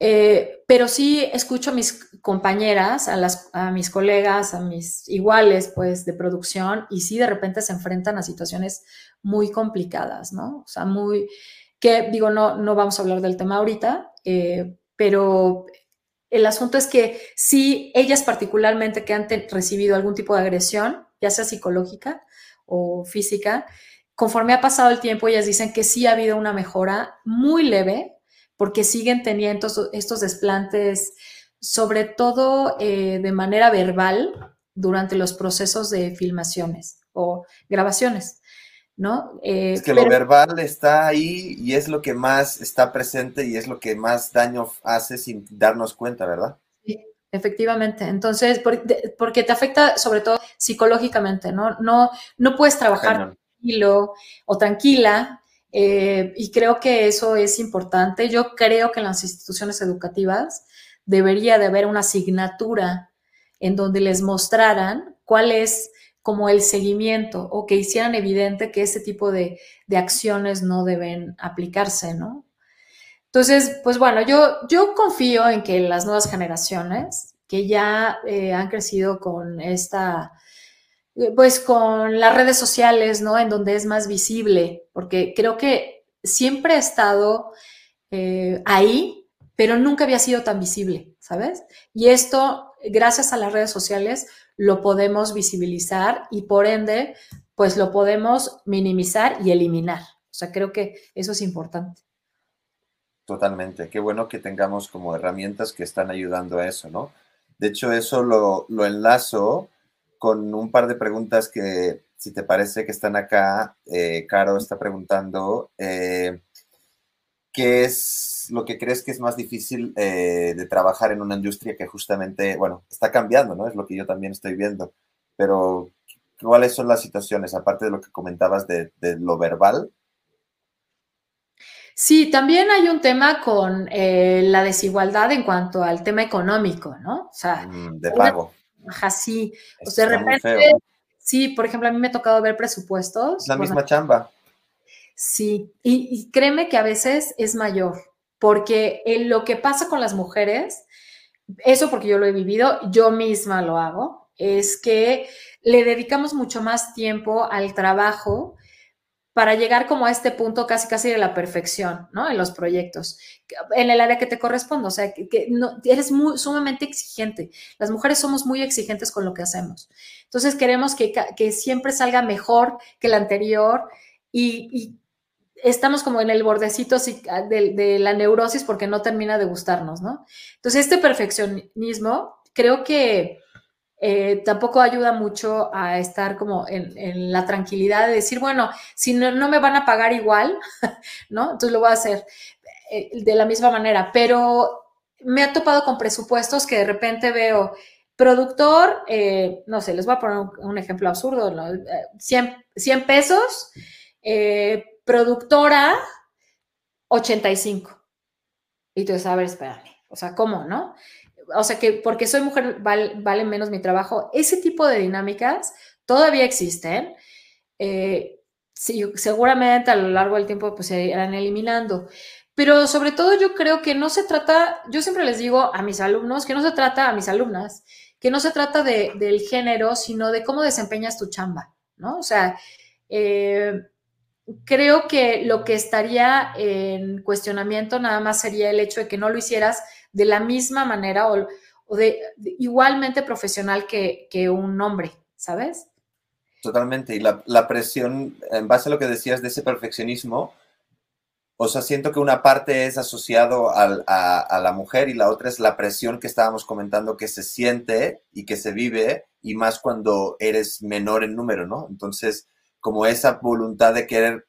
Eh, pero sí escucho a mis compañeras, a, las, a mis colegas, a mis iguales, pues, de producción, y sí de repente se enfrentan a situaciones muy complicadas, ¿no? O sea, muy, que digo, no, no vamos a hablar del tema ahorita, eh, pero el asunto es que sí, ellas particularmente que han recibido algún tipo de agresión, ya sea psicológica o física, conforme ha pasado el tiempo, ellas dicen que sí ha habido una mejora muy leve, porque siguen teniendo estos, desplantes, sobre todo eh, de manera verbal, durante los procesos de filmaciones o grabaciones. ¿No? Eh, es que lo verbal está ahí y es lo que más está presente y es lo que más daño hace sin darnos cuenta, ¿verdad? Sí, efectivamente. Entonces, porque te afecta sobre todo psicológicamente, ¿no? No, no puedes trabajar tranquilo o tranquila eh, y creo que eso es importante. Yo creo que en las instituciones educativas debería de haber una asignatura en donde les mostraran cuál es como el seguimiento o que hicieran evidente que ese tipo de, acciones no deben aplicarse, ¿no? Entonces, pues bueno, yo, yo confío en que las nuevas generaciones que ya eh, han crecido con esta eh, pues con las redes sociales, ¿no? En donde es más visible, porque creo que siempre ha estado eh, ahí, pero nunca había sido tan visible, ¿sabes? Y esto, gracias a las redes sociales, lo podemos visibilizar y por ende, pues lo podemos minimizar y eliminar. O sea, creo que eso es importante. Totalmente. Qué bueno que tengamos como herramientas que están ayudando a eso, ¿no? De hecho, eso lo, lo enlazo con un par de preguntas que, si te parece que están acá, eh, Caro está preguntando, eh, ¿qué es lo que crees que es más difícil eh, de trabajar en una industria que justamente, bueno, está cambiando, ¿no? Es lo que yo también estoy viendo, pero ¿cuáles son las situaciones, aparte de lo que comentabas de, lo verbal? Sí, también hay un tema con la desigualdad en cuanto al tema económico, ¿no? O sea, mm, de pago. Ajá, sí. O sea, de repente, sí, por ejemplo, a mí me ha tocado ver presupuestos. La misma chamba. Sí, y, créeme que a veces es mayor, porque lo que pasa con las mujeres, eso porque yo lo he vivido, yo misma lo hago, es que le dedicamos mucho más tiempo al trabajo para llegar como a este punto casi casi de la perfección, ¿no? En los proyectos, en el área que te corresponde, o sea, que, eres muy, sumamente exigente. Las mujeres somos muy exigentes con lo que hacemos. Entonces queremos que, que siempre salga mejor que el anterior y, estamos como en el bordecito de, de la neurosis porque no termina de gustarnos, ¿no? Entonces este perfeccionismo creo que eh, tampoco ayuda mucho a estar como en, la tranquilidad de decir, bueno, si no, me van a pagar igual, [laughs] ¿no? Entonces lo voy a hacer eh, de la misma manera, pero me ha topado con presupuestos que de repente veo, productor, eh, no sé, les voy a poner un, ejemplo absurdo, ¿no? 100, 100 pesos, productora, 85. Y tú dices, a ver, espérame, o sea, ¿cómo, no? o sea, que porque soy mujer vale, menos mi trabajo. Ese tipo de dinámicas todavía existen. Eh, sí, seguramente a lo largo del tiempo pues, se irán eliminando. pero sobre todo yo creo que no se trata, yo siempre les digo a mis alumnos, que no se trata, a mis alumnas, que no se trata de, del género, sino de cómo desempeñas tu chamba, ¿no? O sea, eh, creo que lo que estaría en cuestionamiento nada más sería el hecho de que no lo hicieras de la misma manera o, de, igualmente profesional que, un hombre, ¿sabes? Totalmente. Y la, la, presión, en base a lo que decías de ese perfeccionismo, o sea, siento que una parte es asociado a, la mujer y la otra es la presión que estábamos comentando que se siente y que se vive, y más cuando eres menor en número, ¿no? Entonces, como esa voluntad de querer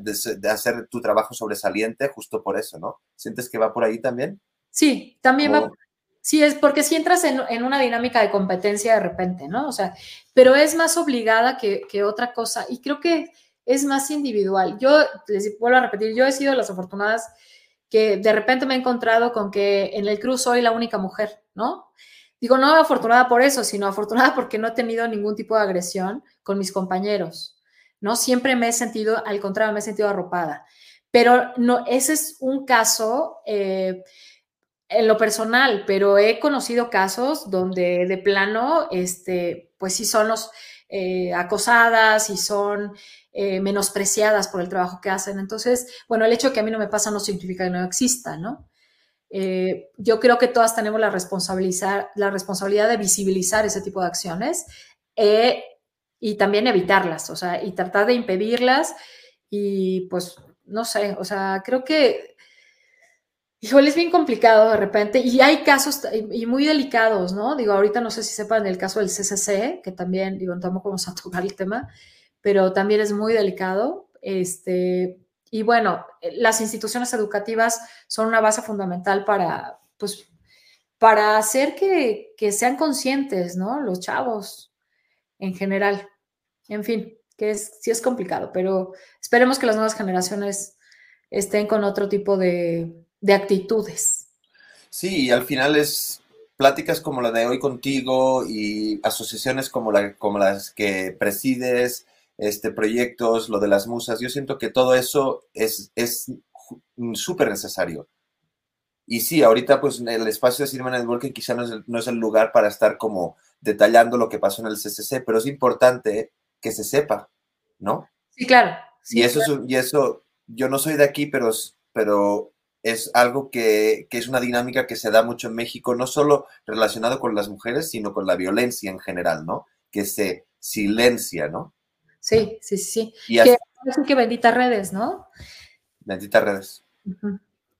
de, hacer tu trabajo sobresaliente justo por eso, ¿no? ¿Sientes que va por ahí también? Sí, también va. Sí, es porque si entras en, una dinámica de competencia de repente, ¿no? O sea, pero es más obligada que, que otra cosa. Y creo que es más individual. Yo les vuelvo a repetir, yo he sido las afortunadas que de repente me he encontrado con que en el cruz soy la única mujer, ¿no? Digo, no afortunada por eso, sino afortunada porque no he tenido ningún tipo de agresión con mis compañeros, ¿no? Siempre me he sentido, al contrario, me he sentido arropada. Pero no, ese es un caso eh, en lo personal, pero he conocido casos donde de plano, este, pues sí son los eh, acosadas y son eh, menospreciadas por el trabajo que hacen. Entonces, bueno, el hecho de que a mí no me pasa no significa que no exista, ¿no? Yo creo que todas tenemos la, responsabilidad, la responsabilidad de visibilizar ese tipo de acciones y también evitarlas, o sea, y tratar de impedirlas y pues, no sé, o sea, creo que, híjole, es bien complicado de repente y hay casos y muy delicados, ¿no? Digo, ahorita no sé si sepan el caso del CCC, que también, digo, tampoco vamos a [laughs] tocar el tema, pero también es muy delicado. Este, y bueno, las instituciones educativas son una base fundamental para, pues, para hacer que, sean conscientes, ¿no? Los chavos en general. En fin, que es, sí es complicado, pero esperemos que las nuevas generaciones estén con otro tipo de, de actitudes. Sí, y al final es pláticas como la de hoy contigo y asociaciones como, la, como las que presides, este, proyectos, lo de las musas, yo siento que todo eso es súper necesario. Y sí, ahorita pues el espacio de Cinema Networking quizá no es, el, no es el lugar para estar como detallando lo que pasó en el CCC, pero es importante que se sepa, ¿no? Sí, claro. y, eso y eso, yo no soy de aquí, pero, pero es algo que, que, es una dinámica que se da mucho en México, no solo relacionado con las mujeres, sino con la violencia en general, ¿no? Que se silencia, ¿no? Sí, sí, sí. Y que, que benditas redes, ¿no? Benditas redes.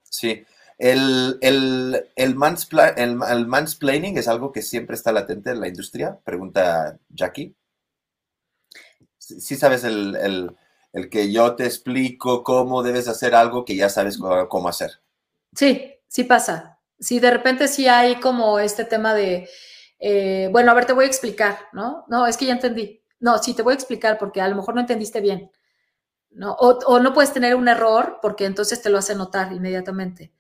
Sí. El, el, el, mansplaining es algo que siempre está latente en la industria, pregunta Jackie. Sí, sabes el, que yo te explico cómo debes hacer algo que ya sabes cómo hacer. Sí, sí pasa. Sí, de repente sí hay como este tema de, eh, bueno, a ver, te voy a explicar, ¿no? No, es que ya entendí. No, sí, te voy a explicar porque a lo mejor no entendiste bien. ¿no? O, no puedes tener un error porque entonces te lo hace notar inmediatamente.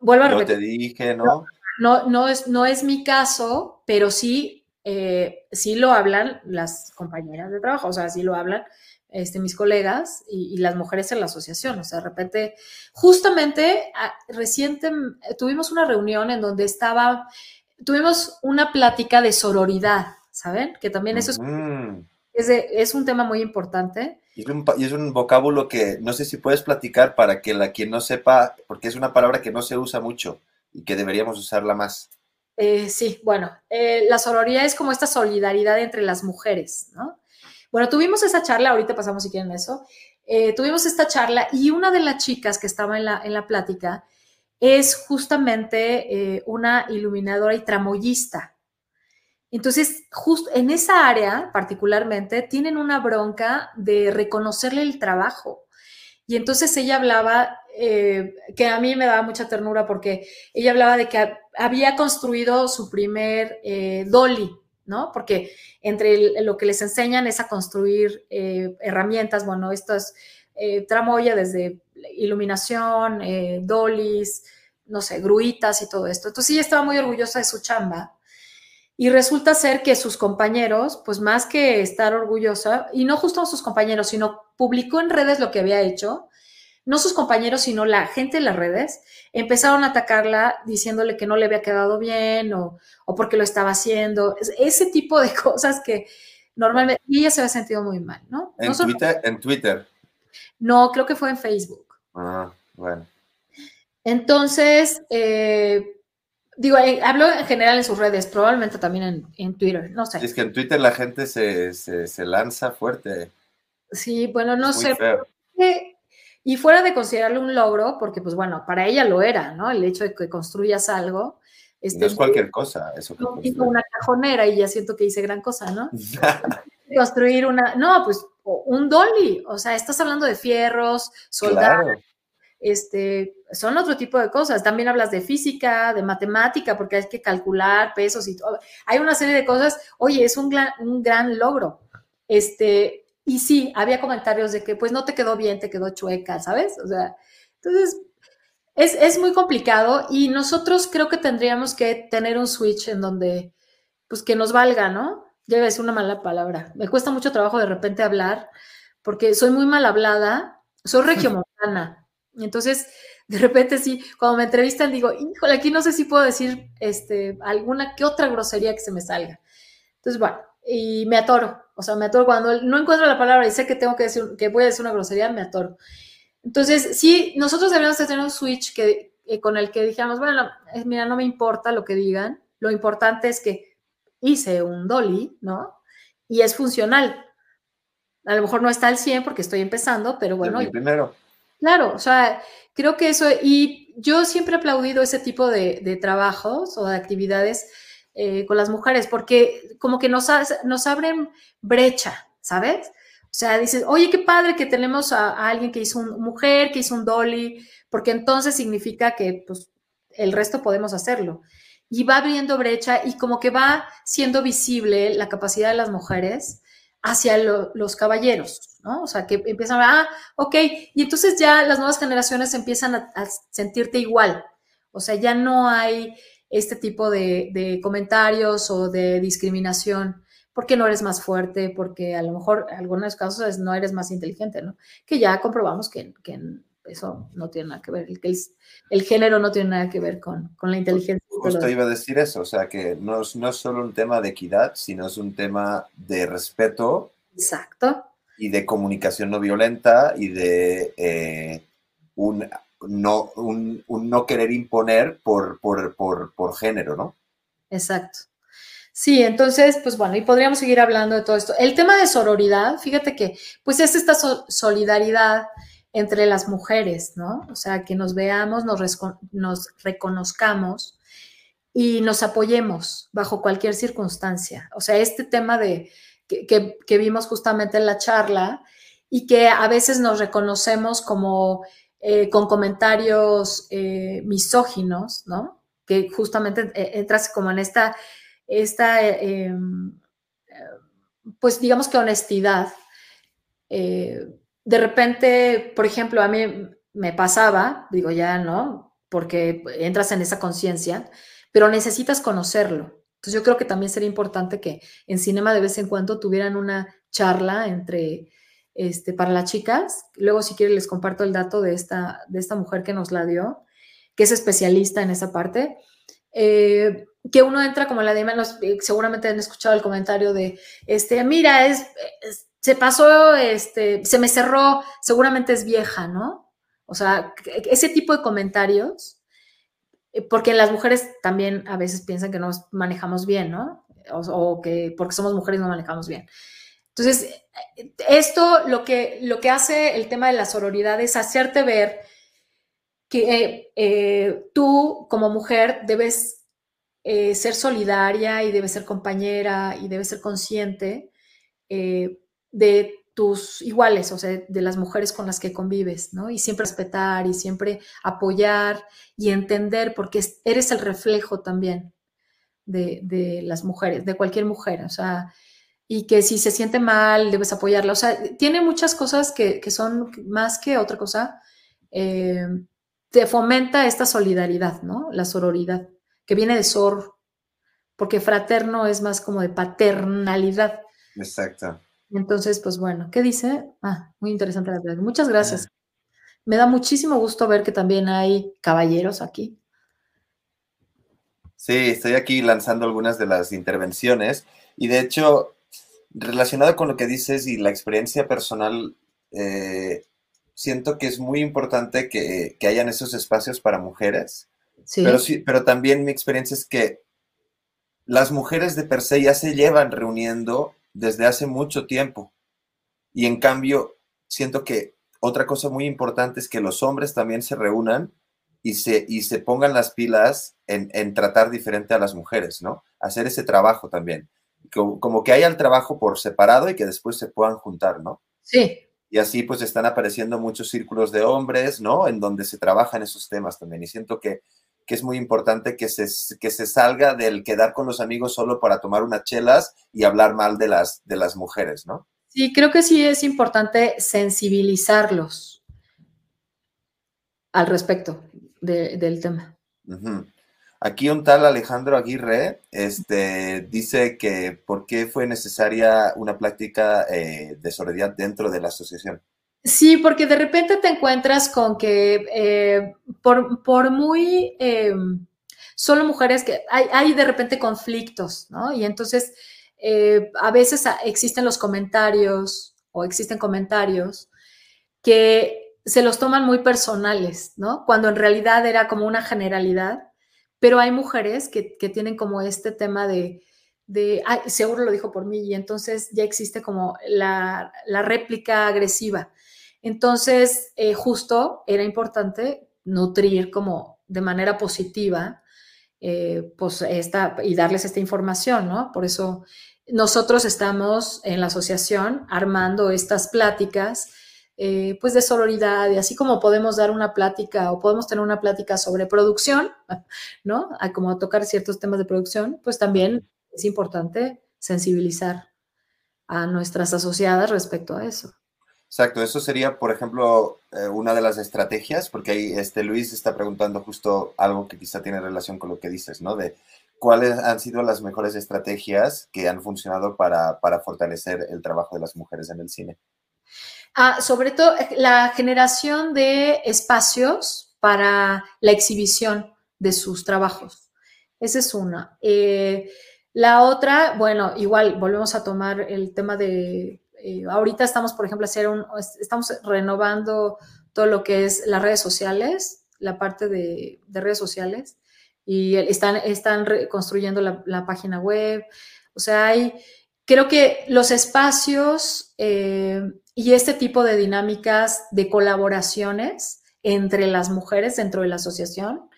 Vuelvo a repetir. Yo te dije, ¿no? No, no, es, no es mi caso, pero sí, eh, sí lo hablan las compañeras de trabajo, o sea, sí lo hablan este, mis colegas y, las mujeres en la asociación. O sea, de repente, justamente reciente tuvimos una reunión en donde estaba, tuvimos una plática de sororidad, ¿saben? Que también eso es, es, un tema muy importante. Y es, un, vocábulo que no sé si puedes platicar para que la quien no sepa, porque es una palabra que no se usa mucho y que deberíamos usarla más. Eh, sí, bueno, eh, la sororidad es como esta solidaridad entre las mujeres, ¿no? Bueno, tuvimos esa charla, ahorita pasamos si quieren eso, eh, tuvimos esta charla y una de las chicas que estaba en la, en la plática es justamente una iluminadora y tramoyista. Entonces, justo en esa área particularmente, tienen una bronca de reconocerle el trabajo. Y entonces ella hablaba, que a mí me daba mucha ternura porque ella hablaba de que había construido su primer eh, dolly, ¿no? Porque entre lo que les enseñan es a construir eh, herramientas, bueno, estas tramoya desde iluminación, dollies, no sé, gruitas y todo esto. Entonces ella estaba muy orgullosa de su chamba y resulta ser que sus compañeros, pues más que estar orgullosa, y no justo sus compañeros, sino publicó en redes lo que había hecho, no sus compañeros, sino la gente en las redes, empezaron a atacarla diciéndole que no le había quedado bien o, o porque lo estaba haciendo. Ese tipo de [laughs] cosas que normalmente, y ella se había sentido muy mal, ¿no? ¿En, Twitter, ¿En Twitter? No, creo que fue en Facebook. Ah, bueno. Entonces, eh, Digo, eh, hablo en general en sus redes, probablemente también en, Twitter, no sé. Es que en Twitter la gente se, lanza fuerte. Sí, bueno, no sé. Y fuera de considerarlo un logro, porque pues bueno, para ella lo era, ¿no? El hecho de que construyas algo. Este, no es cualquier cosa, eso. Que una cajonera y ya siento que hice gran cosa, ¿no? [laughs] Construir una, no, pues un dolly, o sea, estás hablando de fierros, soldados, este, son otro tipo de cosas. También hablas de física, de matemática, porque hay que calcular pesos y todo. Hay una serie de cosas. Oye, es un gran, un gran logro. Este, y sí, había comentarios de que pues no te quedó bien, te quedó chueca, ¿sabes? O sea, entonces es, es muy complicado y nosotros creo que tendríamos que tener un switch en donde pues que nos valga, ¿no? Debe ser una mala palabra. Me cuesta mucho trabajo de repente hablar porque soy muy mal hablada, soy regiomontana. Entonces, de repente sí, cuando me entrevistan digo, híjole, aquí no sé si puedo decir este, alguna que otra grosería que se me salga. Entonces, bueno, y me atoro, o sea, me atoro cuando no encuentro la palabra y sé que tengo que decir, que voy a decir una grosería, me atoro. Entonces, sí, nosotros deberíamos tener un switch que, eh, con el que dijéramos, bueno, mira, no me importa lo que digan, lo importante es que hice un dolly, ¿no? Y es funcional. A lo mejor no está al 100 porque estoy empezando, pero bueno. primero. Claro, o sea, creo que eso, y yo siempre he aplaudido ese tipo de, trabajos o de actividades eh, con las mujeres, porque como que nos, nos abren brecha, ¿sabes? O sea, dices, oye, qué padre que tenemos a, alguien que hizo una mujer, que hizo un dolly, porque entonces significa que pues, el resto podemos hacerlo. Y va abriendo brecha y como que va siendo visible la capacidad de las mujeres hacia los caballeros, ¿no? O sea, que empiezan a, ah, ok, y entonces ya las nuevas generaciones empiezan a, sentirte igual, o sea, ya no hay este tipo de, comentarios o de discriminación, porque no eres más fuerte, porque a lo mejor en algunos casos no eres más inteligente, ¿no? Que ya comprobamos que, que eso no tiene nada que ver, el, el género no tiene nada que ver con, con la inteligencia. Justo iba a decir eso, o sea, que no es, no es solo un tema de equidad, sino es un tema de respeto. Exacto. Y de comunicación no violenta y de eh, un, no, un, no querer imponer por, por, por, por género, ¿no? Exacto. Sí, entonces, pues bueno, y podríamos seguir hablando de todo esto. El tema de sororidad, fíjate que, pues es esta solidaridad entre las mujeres, ¿no? O sea, que nos veamos, nos, nos reconozcamos y nos apoyemos bajo cualquier circunstancia. O sea, este tema de que, vimos justamente en la charla y que a veces nos reconocemos como eh, con comentarios eh, misóginos, ¿no? Que justamente eh, entras como en esta, esta em, pues digamos que honestidad de repente, por ejemplo, a mí me pasaba, digo ya, ¿no? Porque entras en esa conciencia, pero necesitas conocerlo. Entonces yo creo que también sería importante que en cinema de vez en cuando tuvieran una charla entre, este, para las chicas. Luego, si quieren, les comparto el dato de esta, de esta mujer que nos la dio, que es especialista en esa parte. Eh, que uno entra como la de menos, eh, seguramente han escuchado el comentario de, este, mira, es se pasó, este, se me cerró, seguramente es vieja, ¿no? O sea, ese tipo de comentarios, eh, porque las mujeres también a veces piensan que nos manejamos bien, ¿no? O, que porque somos mujeres no manejamos bien. Entonces, esto lo que, lo que hace el tema de la sororidad es hacerte ver que eh, tú como mujer debes eh, ser solidaria y debes ser compañera y debes ser consciente de tus iguales, o sea, de las mujeres con las que convives, ¿no? Y siempre respetar y siempre apoyar y entender, porque eres el reflejo también de, las mujeres, de cualquier mujer, o sea, y que si se siente mal, debes apoyarla, o sea, tiene muchas cosas que, son más que otra cosa, eh, te fomenta esta solidaridad, ¿no? La sororidad, que viene de sor, porque fraterno es más como de paternalidad. Exacto. Entonces, pues bueno, ¿qué dice? Ah, muy interesante la pregunta. Muchas gracias. Me da muchísimo gusto ver que también hay caballeros aquí. Sí, estoy aquí lanzando algunas de las intervenciones y de hecho, relacionado con lo que dices y la experiencia personal, eh, siento que es muy importante que, hayan esos espacios para mujeres. Pero, sí, pero también mi experiencia es que las mujeres de per se ya se llevan reuniendo desde hace mucho tiempo. Y en cambio, siento que otra cosa muy importante es que los hombres también se reúnan y se, y se pongan las pilas en, tratar diferente a las mujeres, ¿no? Hacer ese trabajo también. Como, como, que haya el trabajo por separado y que después se puedan juntar, ¿no? Sí. Y así pues están apareciendo muchos círculos de hombres, ¿no? En donde se trabajan esos temas también. Y siento que, que es muy importante que se, que se salga del quedar con los amigos solo para tomar unas chelas y hablar mal de las, de las mujeres, ¿no? Sí, creo que sí es importante sensibilizarlos al respecto del tema. Aquí un tal Alejandro Aguirre este, dice que por qué fue necesaria una práctica eh, de sororidad dentro de la asociación. Sí, porque de repente te encuentras con que eh, por, muy eh, solo mujeres que hay, hay, de repente conflictos, ¿no? Y entonces eh, a veces existen los comentarios o existen comentarios que se los toman muy personales, ¿no? Cuando en realidad era como una generalidad, pero hay mujeres que, tienen como este tema de, de seguro lo dijo por mí, y entonces ya existe como la, réplica agresiva. Entonces, eh, justo era importante nutrir como de manera positiva eh, pues esta, y darles esta información, ¿no? Por eso nosotros estamos en la asociación armando estas pláticas, eh, pues de sororidad, y así como podemos dar una plática o podemos tener una plática sobre producción, [laughs] ¿no? A como tocar ciertos temas de producción, pues también es importante sensibilizar a nuestras asociadas respecto a eso. Exacto, eso sería, por ejemplo, eh, una de las estrategias, porque ahí este Luis está preguntando justo algo que quizá tiene relación con lo que dices, ¿no? De cuáles han sido las mejores estrategias que han funcionado para, fortalecer el trabajo de las mujeres en el cine. Ah, sobre todo eh, la generación de espacios para la exhibición de sus trabajos. Esa es una. Eh, la otra, bueno, igual volvemos a tomar el tema de eh, ahorita estamos, por ejemplo, hacer un, estamos renovando todo lo que es las redes sociales, la parte de, redes sociales, y están, están construyendo la, página web. O sea, hay, creo que los espacios eh, y este tipo de dinámicas de colaboraciones entre las mujeres dentro de la asociación,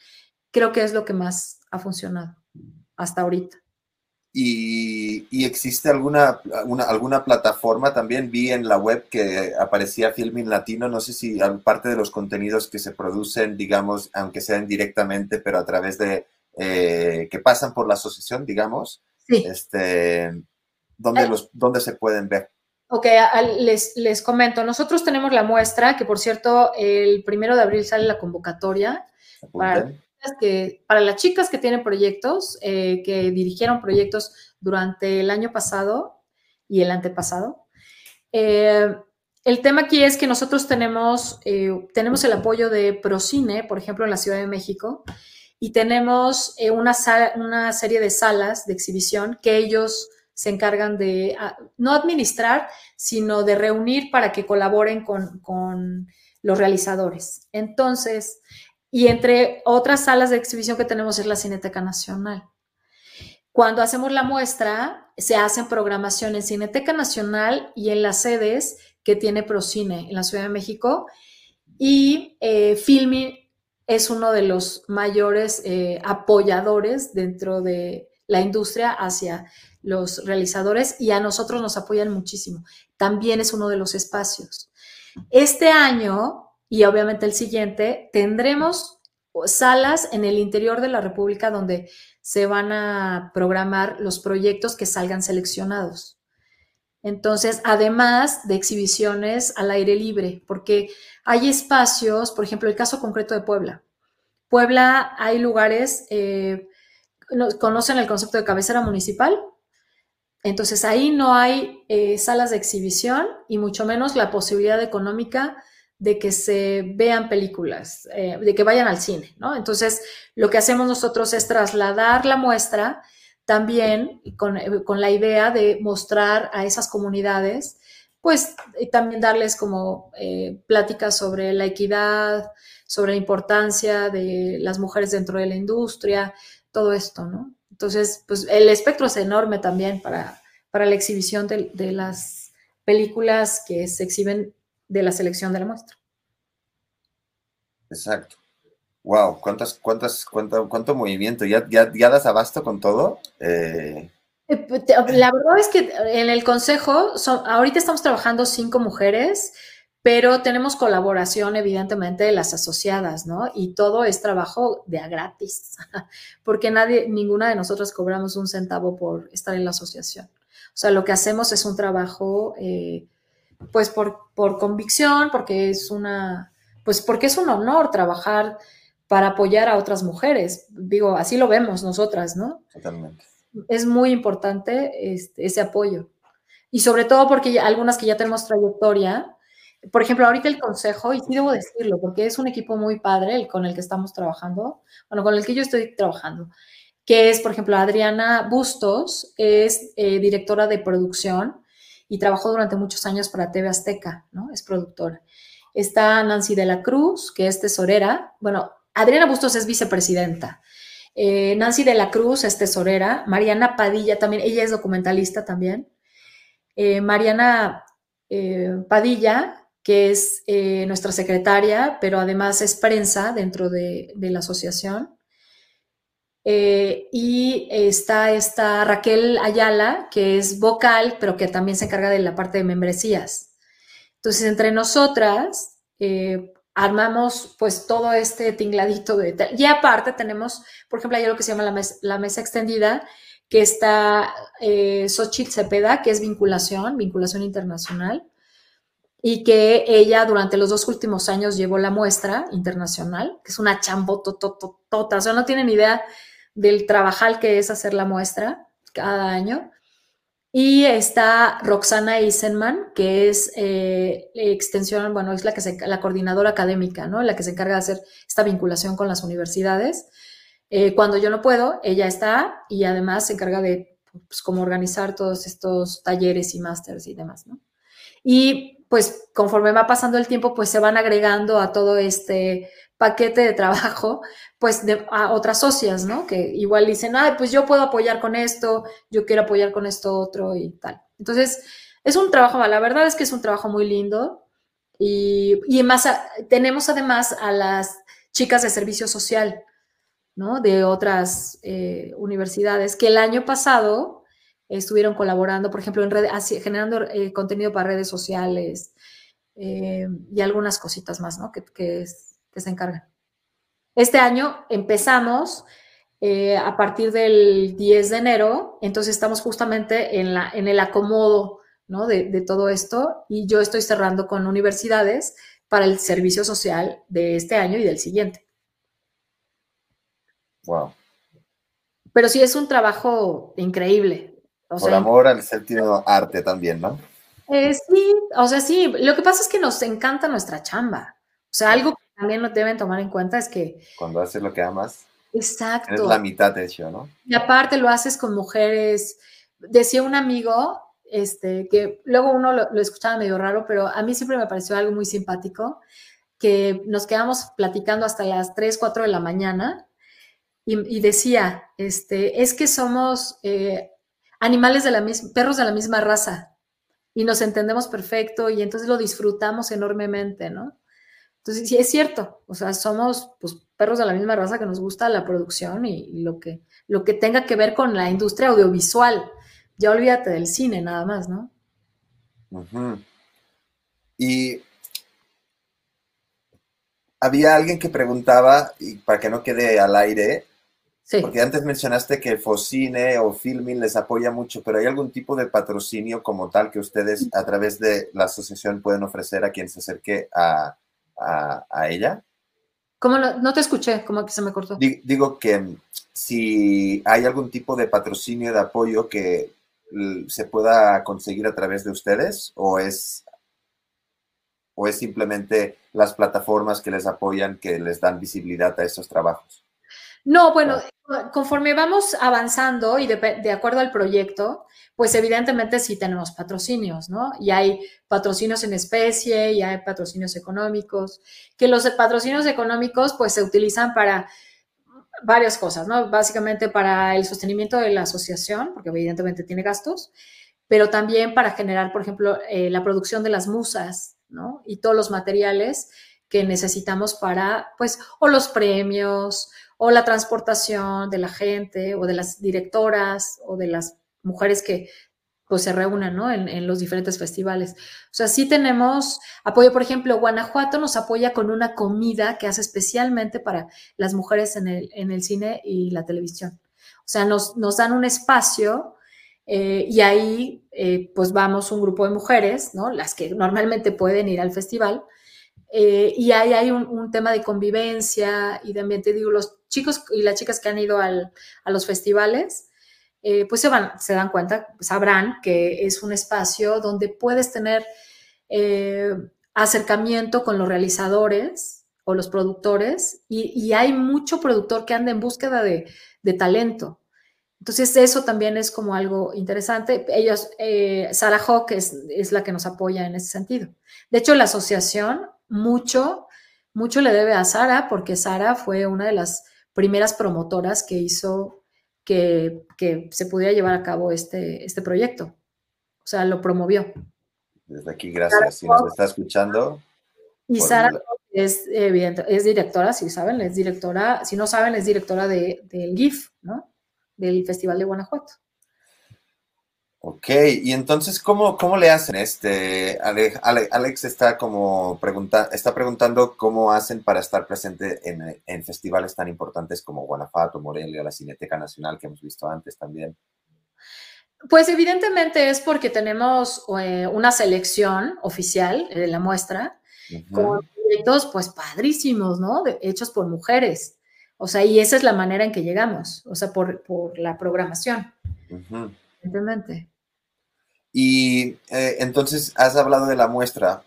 creo que es lo que más ha funcionado hasta ahorita. Y, existe alguna, alguna, plataforma, también vi en la web que aparecía Filming Latino, no sé si parte de los contenidos que se producen, digamos, aunque sean directamente, pero a través de, eh, que pasan por la asociación, digamos, este, ¿dónde, eh. los, ¿dónde se pueden ver? Ok, les, les comento, nosotros tenemos la muestra, que por cierto, el primero de abril sale la convocatoria que, para las chicas que tienen proyectos, eh, que dirigieron proyectos durante el año pasado y el antepasado, eh, el tema aquí es que nosotros tenemos, eh, tenemos el apoyo de Procine, por ejemplo, en la Ciudad de México, y tenemos una, una serie de salas de exhibición que ellos se encargan de no administrar, sino de reunir para que colaboren con, con los realizadores. Entonces, y entre otras salas de exhibición que tenemos es la Cineteca Nacional. Cuando hacemos la muestra, se hacen programación en Cineteca Nacional y en las sedes que tiene Procine en la Ciudad de México. Y eh, Filmi es uno de los mayores eh, apoyadores dentro de la industria hacia los realizadores y a nosotros nos apoyan muchísimo. También es uno de los espacios. Este año y obviamente el siguiente, tendremos salas en el interior de la República donde se van a programar los proyectos que salgan seleccionados. Entonces, además de exhibiciones al aire libre, porque hay espacios, por ejemplo, el caso concreto de Puebla. Puebla hay lugares, eh, conocen el concepto de cabecera municipal, entonces ahí no hay eh, salas de exhibición y mucho menos la posibilidad económica de que se vean películas, eh, de que vayan al cine, ¿no? Entonces, lo que hacemos nosotros es trasladar la muestra también con, eh, con la idea de mostrar a esas comunidades, pues también darles como pláticas sobre la equidad, sobre la importancia de las mujeres dentro de la industria, todo esto, ¿no? Entonces, pues el espectro es enorme también para, para la exhibición de, de las películas que se exhiben de la selección de la muestra. Exacto. Wow, ¿cuántas, cuántas, cuánto, cuánto movimiento? ¿Ya, ya, ya das abasto con todo? Eh... eh la verdad es que en el consejo, son, ahorita estamos trabajando cinco mujeres, pero tenemos colaboración, evidentemente, de las asociadas, ¿no? Y todo es trabajo de a gratis, [laughs] porque nadie, ninguna de nosotras cobramos un centavo por estar en la asociación. O sea, lo que hacemos es un trabajo eh, pues por, por convicción, porque es una, pues porque es un honor trabajar para apoyar a otras mujeres. Digo, así lo vemos nosotras, ¿no? Totalmente. Es muy importante este, ese apoyo. Y sobre todo porque algunas que ya tenemos trayectoria, por ejemplo, ahorita el consejo, y sí debo decirlo, porque es un equipo muy padre el con el que estamos trabajando, bueno, con el que yo estoy trabajando, que es, por ejemplo, Adriana Bustos, es eh, directora de producción y trabajó durante muchos años para TV Azteca, ¿no? Es productora. Está Nancy de la Cruz, que es tesorera. Bueno, Adriana Bustos es vicepresidenta. Eh, Nancy de la Cruz es tesorera. Mariana Padilla también, ella es documentalista también. Eh, Mariana Padilla, que es nuestra secretaria, pero además es prensa dentro de la asociación. Eh, y está esta Raquel Ayala, que es vocal, pero que también se encarga de la parte de membresías. Entonces, entre nosotras, eh, armamos pues todo este tingladito de... Y aparte tenemos, por ejemplo, hay algo que se llama la, la mesa extendida, que está eh, Xochitl Cepeda, que es vinculación, vinculación internacional, y que ella durante los dos últimos años llevó la muestra internacional, que es una chambotototota, o sea, no tienen idea del trabajal que es hacer la muestra cada año. Y está Roxana Eisenman, que es eh, extensión, bueno, es la, que se, la coordinadora académica, ¿no? La que se encarga de hacer esta vinculación con las universidades. Eh, cuando yo no puedo, ella está y además se encarga de, pues, como organizar todos estos talleres y másters y demás, ¿no? Y pues conforme va pasando el tiempo, pues se van agregando a todo este paquete de trabajo, pues de, a otras socias, ¿no? Que igual dicen, ay, pues yo puedo apoyar con esto, yo quiero apoyar con esto otro y tal. Entonces, es un trabajo, la verdad es que es un trabajo muy lindo y, y más, tenemos además a las chicas de servicio social, ¿no? De otras eh, universidades que el año pasado estuvieron colaborando, por ejemplo, en redes, generando eh, contenido para redes sociales eh, y algunas cositas más, ¿no? Que, que es, que se encargan. Este año empezamos eh, a partir del 10 de enero, entonces estamos justamente en, la, en el acomodo ¿no? de, de, todo esto y yo estoy cerrando con universidades para el servicio social de este año y del siguiente. Wow. Pero sí es un trabajo increíble. O Por amor al sentido arte también, ¿no? Eh, sí, o sea, sí, lo que pasa es que nos encanta nuestra chamba. O sea, algo también lo deben tomar en cuenta es que... Cuando haces lo que amas. Exacto. Es la mitad de eso, ¿no? Y aparte lo haces con mujeres. Decía un amigo, este, que luego uno lo, lo, escuchaba medio raro, pero a mí siempre me pareció algo muy simpático, que nos quedamos platicando hasta las 3, 4 de la mañana y, y decía, este, es que somos eh, animales de la misma, perros de la misma raza y nos entendemos perfecto y entonces lo disfrutamos enormemente, ¿no? Entonces, sí, es cierto, o sea, somos pues, perros de la misma raza que nos gusta la producción y, lo, que, lo que tenga que ver con la industria audiovisual. Ya olvídate del cine nada más, ¿no? Y había alguien que preguntaba, y para que no quede al aire, sí. porque antes mencionaste que Focine o Filming les apoya mucho, pero ¿hay algún tipo de patrocinio como tal que ustedes a través de la asociación pueden ofrecer a quien se acerque a a, a ella. ¿Cómo no, no, te escuché? ¿Cómo que se me cortó? Digo que si hay algún tipo de patrocinio de apoyo que se pueda conseguir a través de ustedes o es o es simplemente las plataformas que les apoyan, que les dan visibilidad a esos trabajos? No, bueno, conforme vamos avanzando y de, acuerdo al proyecto, pues evidentemente sí tenemos patrocinios, ¿no? Y hay patrocinios en especie y hay patrocinios económicos, que los patrocinios económicos pues se utilizan para varias cosas, ¿no? Básicamente para el sostenimiento de la asociación, porque evidentemente tiene gastos, pero también para generar, por ejemplo, eh, la producción de las musas, ¿no? Y todos los materiales que necesitamos para, pues, o los premios, o la transportación de la gente, o de las directoras, o de las mujeres que pues se reúnan ¿no? en, los diferentes festivales. O sea, sí tenemos apoyo, por ejemplo, Guanajuato nos apoya con una comida que hace especialmente para las mujeres en el, en el cine y la televisión. O sea, nos, nos dan un espacio eh, y ahí eh, pues vamos un grupo de mujeres, ¿no? Las que normalmente pueden ir al festival. Eh, y ahí hay un, tema de convivencia y de ambiente. Digo, los chicos y las chicas que han ido al, a los festivales, eh, pues se, van, se dan cuenta, sabrán que es un espacio donde puedes tener eh, acercamiento con los realizadores o los productores y, hay mucho productor que anda en búsqueda de, talento. Entonces eso también es como algo interesante. Ellos, eh, Sara Hawk es, es, la que nos apoya en ese sentido. De hecho, la asociación mucho, mucho le debe a Sara porque Sara fue una de las primeras promotoras que hizo que, se pudiera llevar a cabo este, este proyecto. O sea, lo promovió. Desde aquí, gracias. Si nos está escuchando. Y Sara es, evidente, es directora, si saben, es directora, si no saben, es directora de, del GIF, ¿no? Del Festival de Guanajuato. Ok, y entonces, ¿cómo, cómo le hacen? Este, Alex, está como pregunta, está preguntando cómo hacen para estar presente en, festivales tan importantes como Guanajuato, Morelia, la Cineteca Nacional que hemos visto antes también. Pues evidentemente es porque tenemos eh, una selección oficial de la muestra con proyectos pues padrísimos, ¿no? hechos por mujeres. O sea, y esa es la manera en que llegamos, o sea, por, la programación. Evidentemente. Y eh, entonces has hablado de la muestra.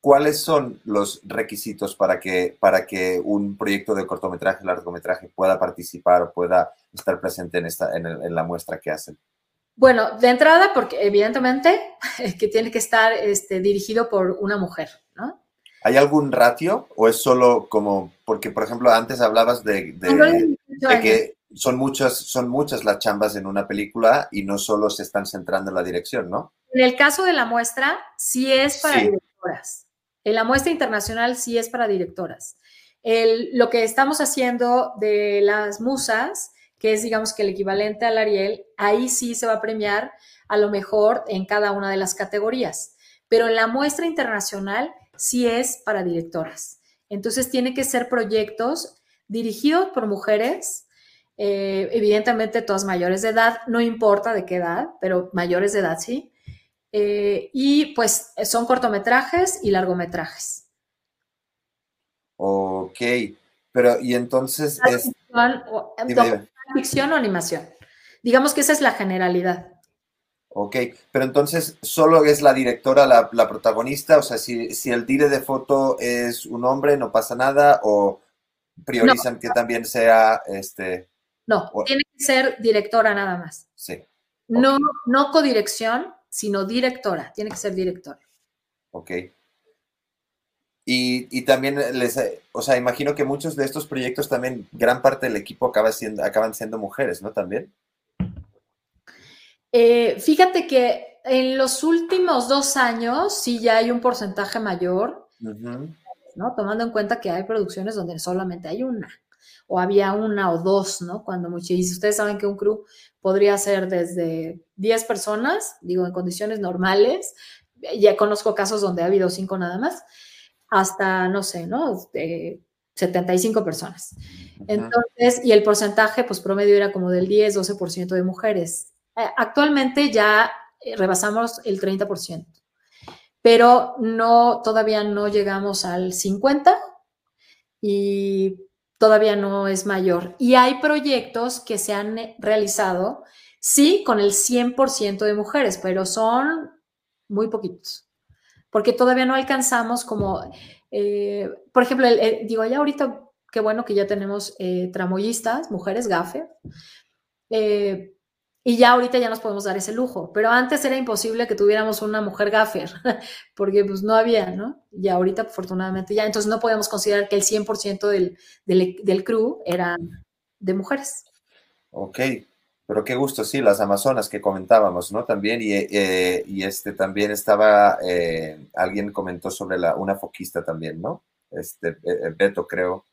¿Cuáles son los requisitos para que, para que un proyecto de cortometraje, largometraje pueda participar o pueda estar presente en, esta, en, la muestra que hacen? Bueno, de entrada, porque evidentemente [laughs] que tiene que estar este, dirigido por una mujer, ¿no? ¿Hay algún ratio o es solo como, porque por ejemplo antes hablabas de, de que son muchas, son muchas las chambas en una película y no solo se están centrando en la dirección, ¿no? En el caso de la muestra, sí es para directoras. En la muestra internacional sí es para directoras. lo que estamos haciendo de las musas, que es digamos que el equivalente al Ariel, ahí sí se va a premiar a lo mejor en cada una de las categorías. Pero en la muestra internacional sí es para directoras. Entonces tiene que ser proyectos dirigidos por mujeres, eh, evidentemente todas mayores de edad, no importa de qué edad, pero mayores de edad sí. Eh, y pues son cortometrajes y largometrajes. Ok, pero y entonces es... Ficción, o, animación. Digamos que esa es la generalidad. Ok, pero entonces solo es la directora la, protagonista, o sea, si, si, el dire de foto es un hombre, no pasa nada, o priorizan que también sea este. No, tiene que ser directora nada más. Sí. No, no codirección, sino directora. Tiene que ser directora. Ok. Y, también les, o sea, imagino que muchos de estos proyectos también, gran parte del equipo acaba siendo, acaban siendo mujeres, ¿no? También. Eh, fíjate que en los últimos dos años sí ya hay un porcentaje mayor, ¿no? Tomando en cuenta que hay producciones donde solamente hay una o había una o dos, ¿no? Cuando muchos, y ustedes saben que un crew podría ser desde 10 personas, digo, en condiciones normales, ya conozco casos donde ha habido cinco nada más, hasta, no sé, ¿no? 75 personas. Entonces, y el porcentaje, pues promedio era como del 10, 12% de mujeres. Eh, actualmente ya eh, rebasamos el 30%, pero no, todavía no llegamos al 50% y todavía no es mayor. Y hay proyectos que se han eh, realizado, sí, con el 100% de mujeres, pero son muy poquitos. porque todavía no alcanzamos como, eh, por ejemplo, digo, ya ahorita, qué bueno que ya tenemos eh, tramoyistas, mujeres gaffer, eh, y ya ahorita ya nos podemos dar ese lujo, pero antes era imposible que tuviéramos una mujer gaffer, [laughs] porque pues no había, ¿no? Y ahorita afortunadamente ya, entonces no podemos considerar que el 100% del, del, del crew era de mujeres. Ok, pero qué gusto, sí, las Amazonas que comentábamos, ¿no? También, y, eh, y este también estaba, eh, alguien comentó sobre la, una foquista también, ¿no? Este, eh, Beto, creo,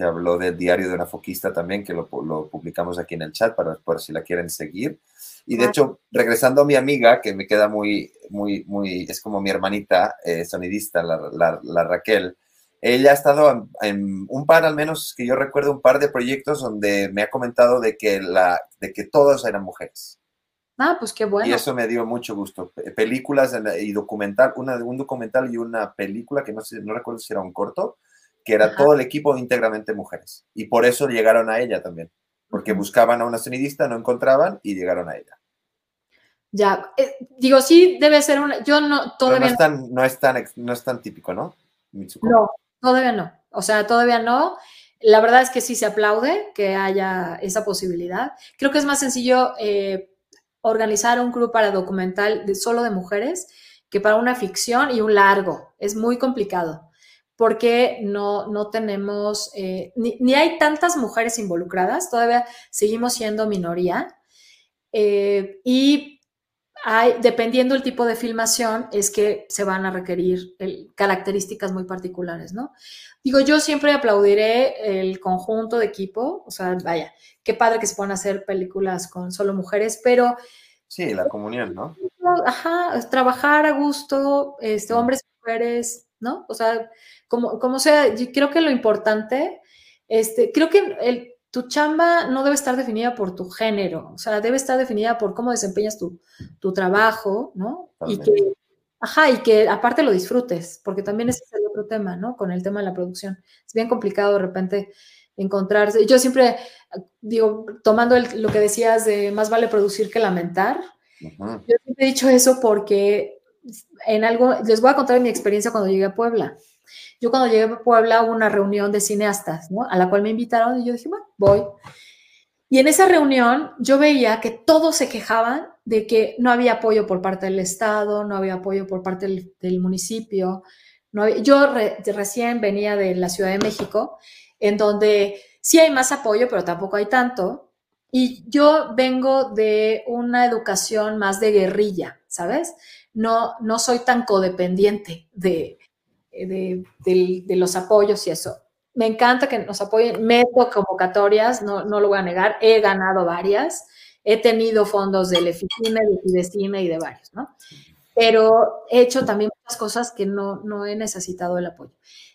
que habló del diario de una foquista también, que lo, lo publicamos aquí en el chat para por si la quieren seguir. Y de hecho, regresando a mi amiga, que me queda muy, muy, muy, es como mi hermanita sonidista, la, la, la Raquel, ella ha estado en, un par, al menos que yo recuerdo, un par de proyectos donde me ha comentado de que, la, de que todas eran mujeres. Ah, pues qué bueno. Y eso me dio mucho gusto. Películas y documental, una, un documental y una película que no sé, no recuerdo si era un corto, que era todo el equipo íntegramente mujeres. Y por eso llegaron a ella también. Porque buscaban a una sonidista, no encontraban y llegaron a ella. Ya, eh, digo, sí debe ser una, yo no, todavía... no, es tan, no, es tan, no es tan típico, ¿no? No, Todavía no. O sea, todavía no. La verdad es que sí se aplaude que haya esa posibilidad. Creo que es más sencillo eh, organizar un club para documental de, solo de mujeres que para una ficción y un largo. Es muy complicado porque no, no tenemos, eh, ni, hay tantas mujeres involucradas, todavía seguimos siendo minoría. Eh, y dependiendo el tipo de filmación, es que se van a requerir características muy particulares, ¿no? Digo, yo siempre aplaudiré el conjunto de equipo, o sea, vaya, qué padre que se puedan hacer películas con solo mujeres, pero... Sí, la comunión, ¿no? Ajá, trabajar a gusto, este, hombres y mujeres, ¿no? O sea, como, como sea, yo creo que lo importante, este, creo que el, tu chamba no debe estar definida por tu género, o sea, debe estar definida por cómo desempeñas tu, trabajo, ¿no? Y que, ajá, y que aparte lo disfrutes, porque también ese es el otro tema, ¿no? Con el tema de la producción. Es bien complicado de repente encontrarse. Yo siempre digo, tomando lo que decías de más vale producir que lamentar, yo siempre he dicho eso porque en algo, les voy a contar mi experiencia cuando llegué a Puebla. Yo cuando llegué a Puebla hubo una reunión de cineastas, ¿no? A la cual me invitaron y yo dije, bueno, voy. Y en esa reunión yo veía que todos se quejaban de que no había apoyo por parte del Estado, no había apoyo por parte del, municipio. No yo recién venía de la Ciudad de México, en donde sí hay más apoyo, pero tampoco hay tanto. Y yo vengo de una educación más de guerrilla, ¿sabes? No, no soy tan codependiente de, de, los apoyos y eso. Me encanta que nos apoyen. Meto convocatorias, no, no lo voy a negar. He ganado varias. He tenido fondos del EFICINE, de Cine y de varios, ¿no? Pero he hecho también muchas cosas que no, no he necesitado el apoyo.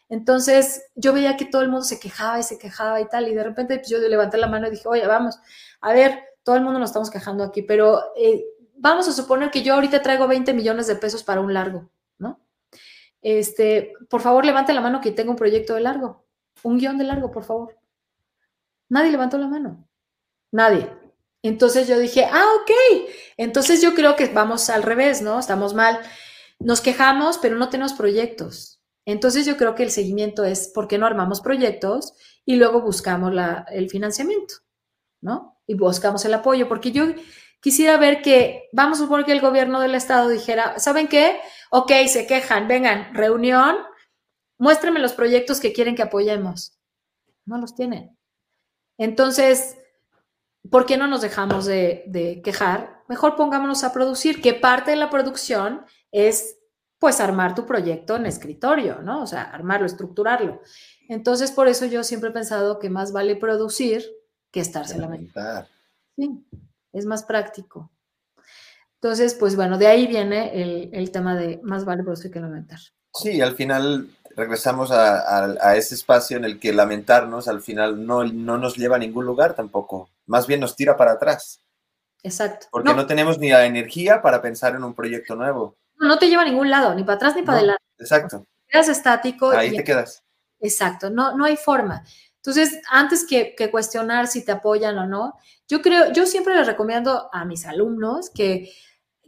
Entonces, yo veía que todo el mundo se quejaba y se quejaba y tal, y de repente pues, yo levanté la mano y dije, oye, vamos, a ver, todo el mundo nos estamos quejando aquí, pero eh, vamos a suponer que yo ahorita traigo 20 millones de pesos para un largo. Este, por favor, levante la mano que tenga un proyecto de largo, un guion de largo, por favor. Nadie levantó la mano. Nadie. Entonces yo dije, ah, ok. Entonces yo creo que vamos al revés, ¿no? Estamos mal. Nos quejamos, pero no tenemos proyectos. Entonces yo creo que el seguimiento es por qué no armamos proyectos y luego buscamos el financiamiento, ¿no? Y buscamos el apoyo, porque yo quisiera ver que, vamos a suponer que el gobierno del estado dijera, ¿saben qué? Ok, se quejan, vengan, reunión, muéstrenme los proyectos que quieren que apoyemos. No los tienen. Entonces, ¿por qué no nos dejamos de, quejar? Mejor pongámonos a producir, que parte de la producción es pues armar tu proyecto en escritorio, ¿no? O sea, armarlo, estructurarlo. Entonces, por eso yo siempre he pensado que más vale producir que estarse lamentando. Sí es más práctico. Entonces, pues bueno, de ahí viene el, tema de más vale producir que lamentar. Sí, al final regresamos a, ese espacio en el que lamentarnos al final no, no nos lleva a ningún lugar tampoco, más bien nos tira para atrás. Exacto. Porque no, tenemos ni la energía para pensar en un proyecto nuevo. No, te lleva a ningún lado, ni para atrás ni para adelante. Exacto. Quedas estático. Ahí te quedas. Exacto, no, no hay forma. Entonces, antes que, cuestionar si te apoyan o no, yo creo, yo siempre les recomiendo a mis alumnos que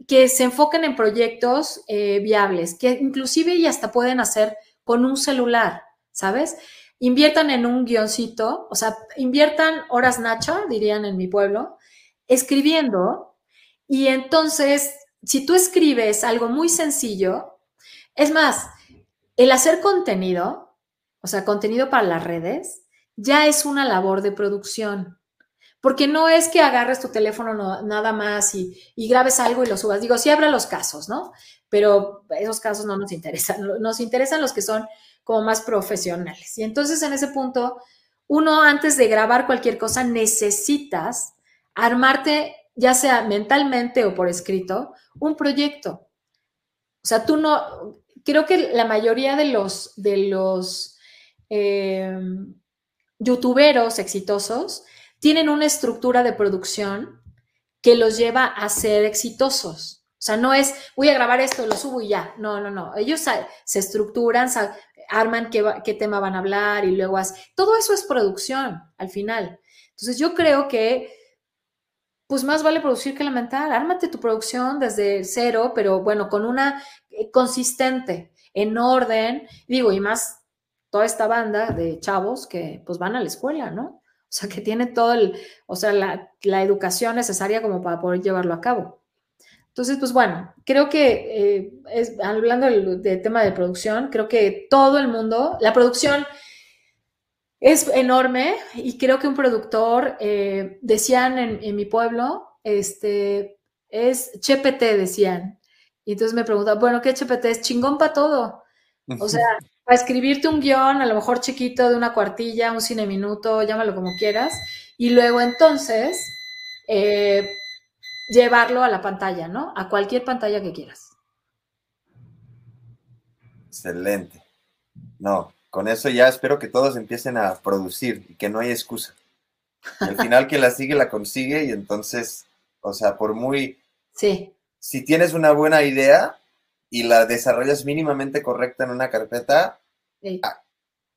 se enfoquen en proyectos eh, viables, que inclusive y hasta pueden hacer con un celular, ¿sabes? Inviertan en un guioncito, o sea, inviertan horas nacha, dirían en mi pueblo, escribiendo, y entonces, si tú escribes algo muy sencillo, es más, el hacer contenido, o sea, contenido para las redes, ya es una labor de producción. Porque no es que agarres tu teléfono nada más y, grabes algo y lo subas. Digo, sí habrá los casos, ¿no? Pero esos casos no nos interesan. Nos interesan los que son como más profesionales. Y entonces en ese punto, uno antes de grabar cualquier cosa necesitas armarte, ya sea mentalmente o por escrito, un proyecto. O sea, tú no, creo que la mayoría de los, de los eh, youtuberos exitosos tienen una estructura de producción que los lleva a ser exitosos. O sea, no es, voy a grabar esto, lo subo y ya. No, no, no. Ellos se estructuran, arman qué, tema van a hablar y luego hacen. Todo eso es producción al final. Entonces, yo creo que, pues más vale producir que lamentar. Ármate tu producción desde cero, pero bueno, con una eh, consistente, en orden. Digo, y más toda esta banda de chavos que pues van a la escuela, ¿no? O sea, que tiene todo el, o sea, la, educación necesaria como para poder llevarlo a cabo. Entonces, pues bueno, creo que eh, es, hablando del, tema de producción, creo que todo el mundo, la producción es enorme y creo que un productor, eh, decían en, mi pueblo, este, es CHPT, decían. Y entonces me preguntan, bueno, ¿qué CHPT es? Chingón para todo. O sea, para escribirte un guion, a lo mejor chiquito, de una cuartilla, un cine minuto, llámalo como quieras, y luego entonces eh, llevarlo a la pantalla, ¿no? A cualquier pantalla que quieras. Excelente. No, con eso ya espero que todos empiecen a producir y que no hay excusa. al final que la sigue, la consigue y entonces, o sea, por muy... Sí. Si tienes una buena idea, y la desarrollas mínimamente correcta en una carpeta,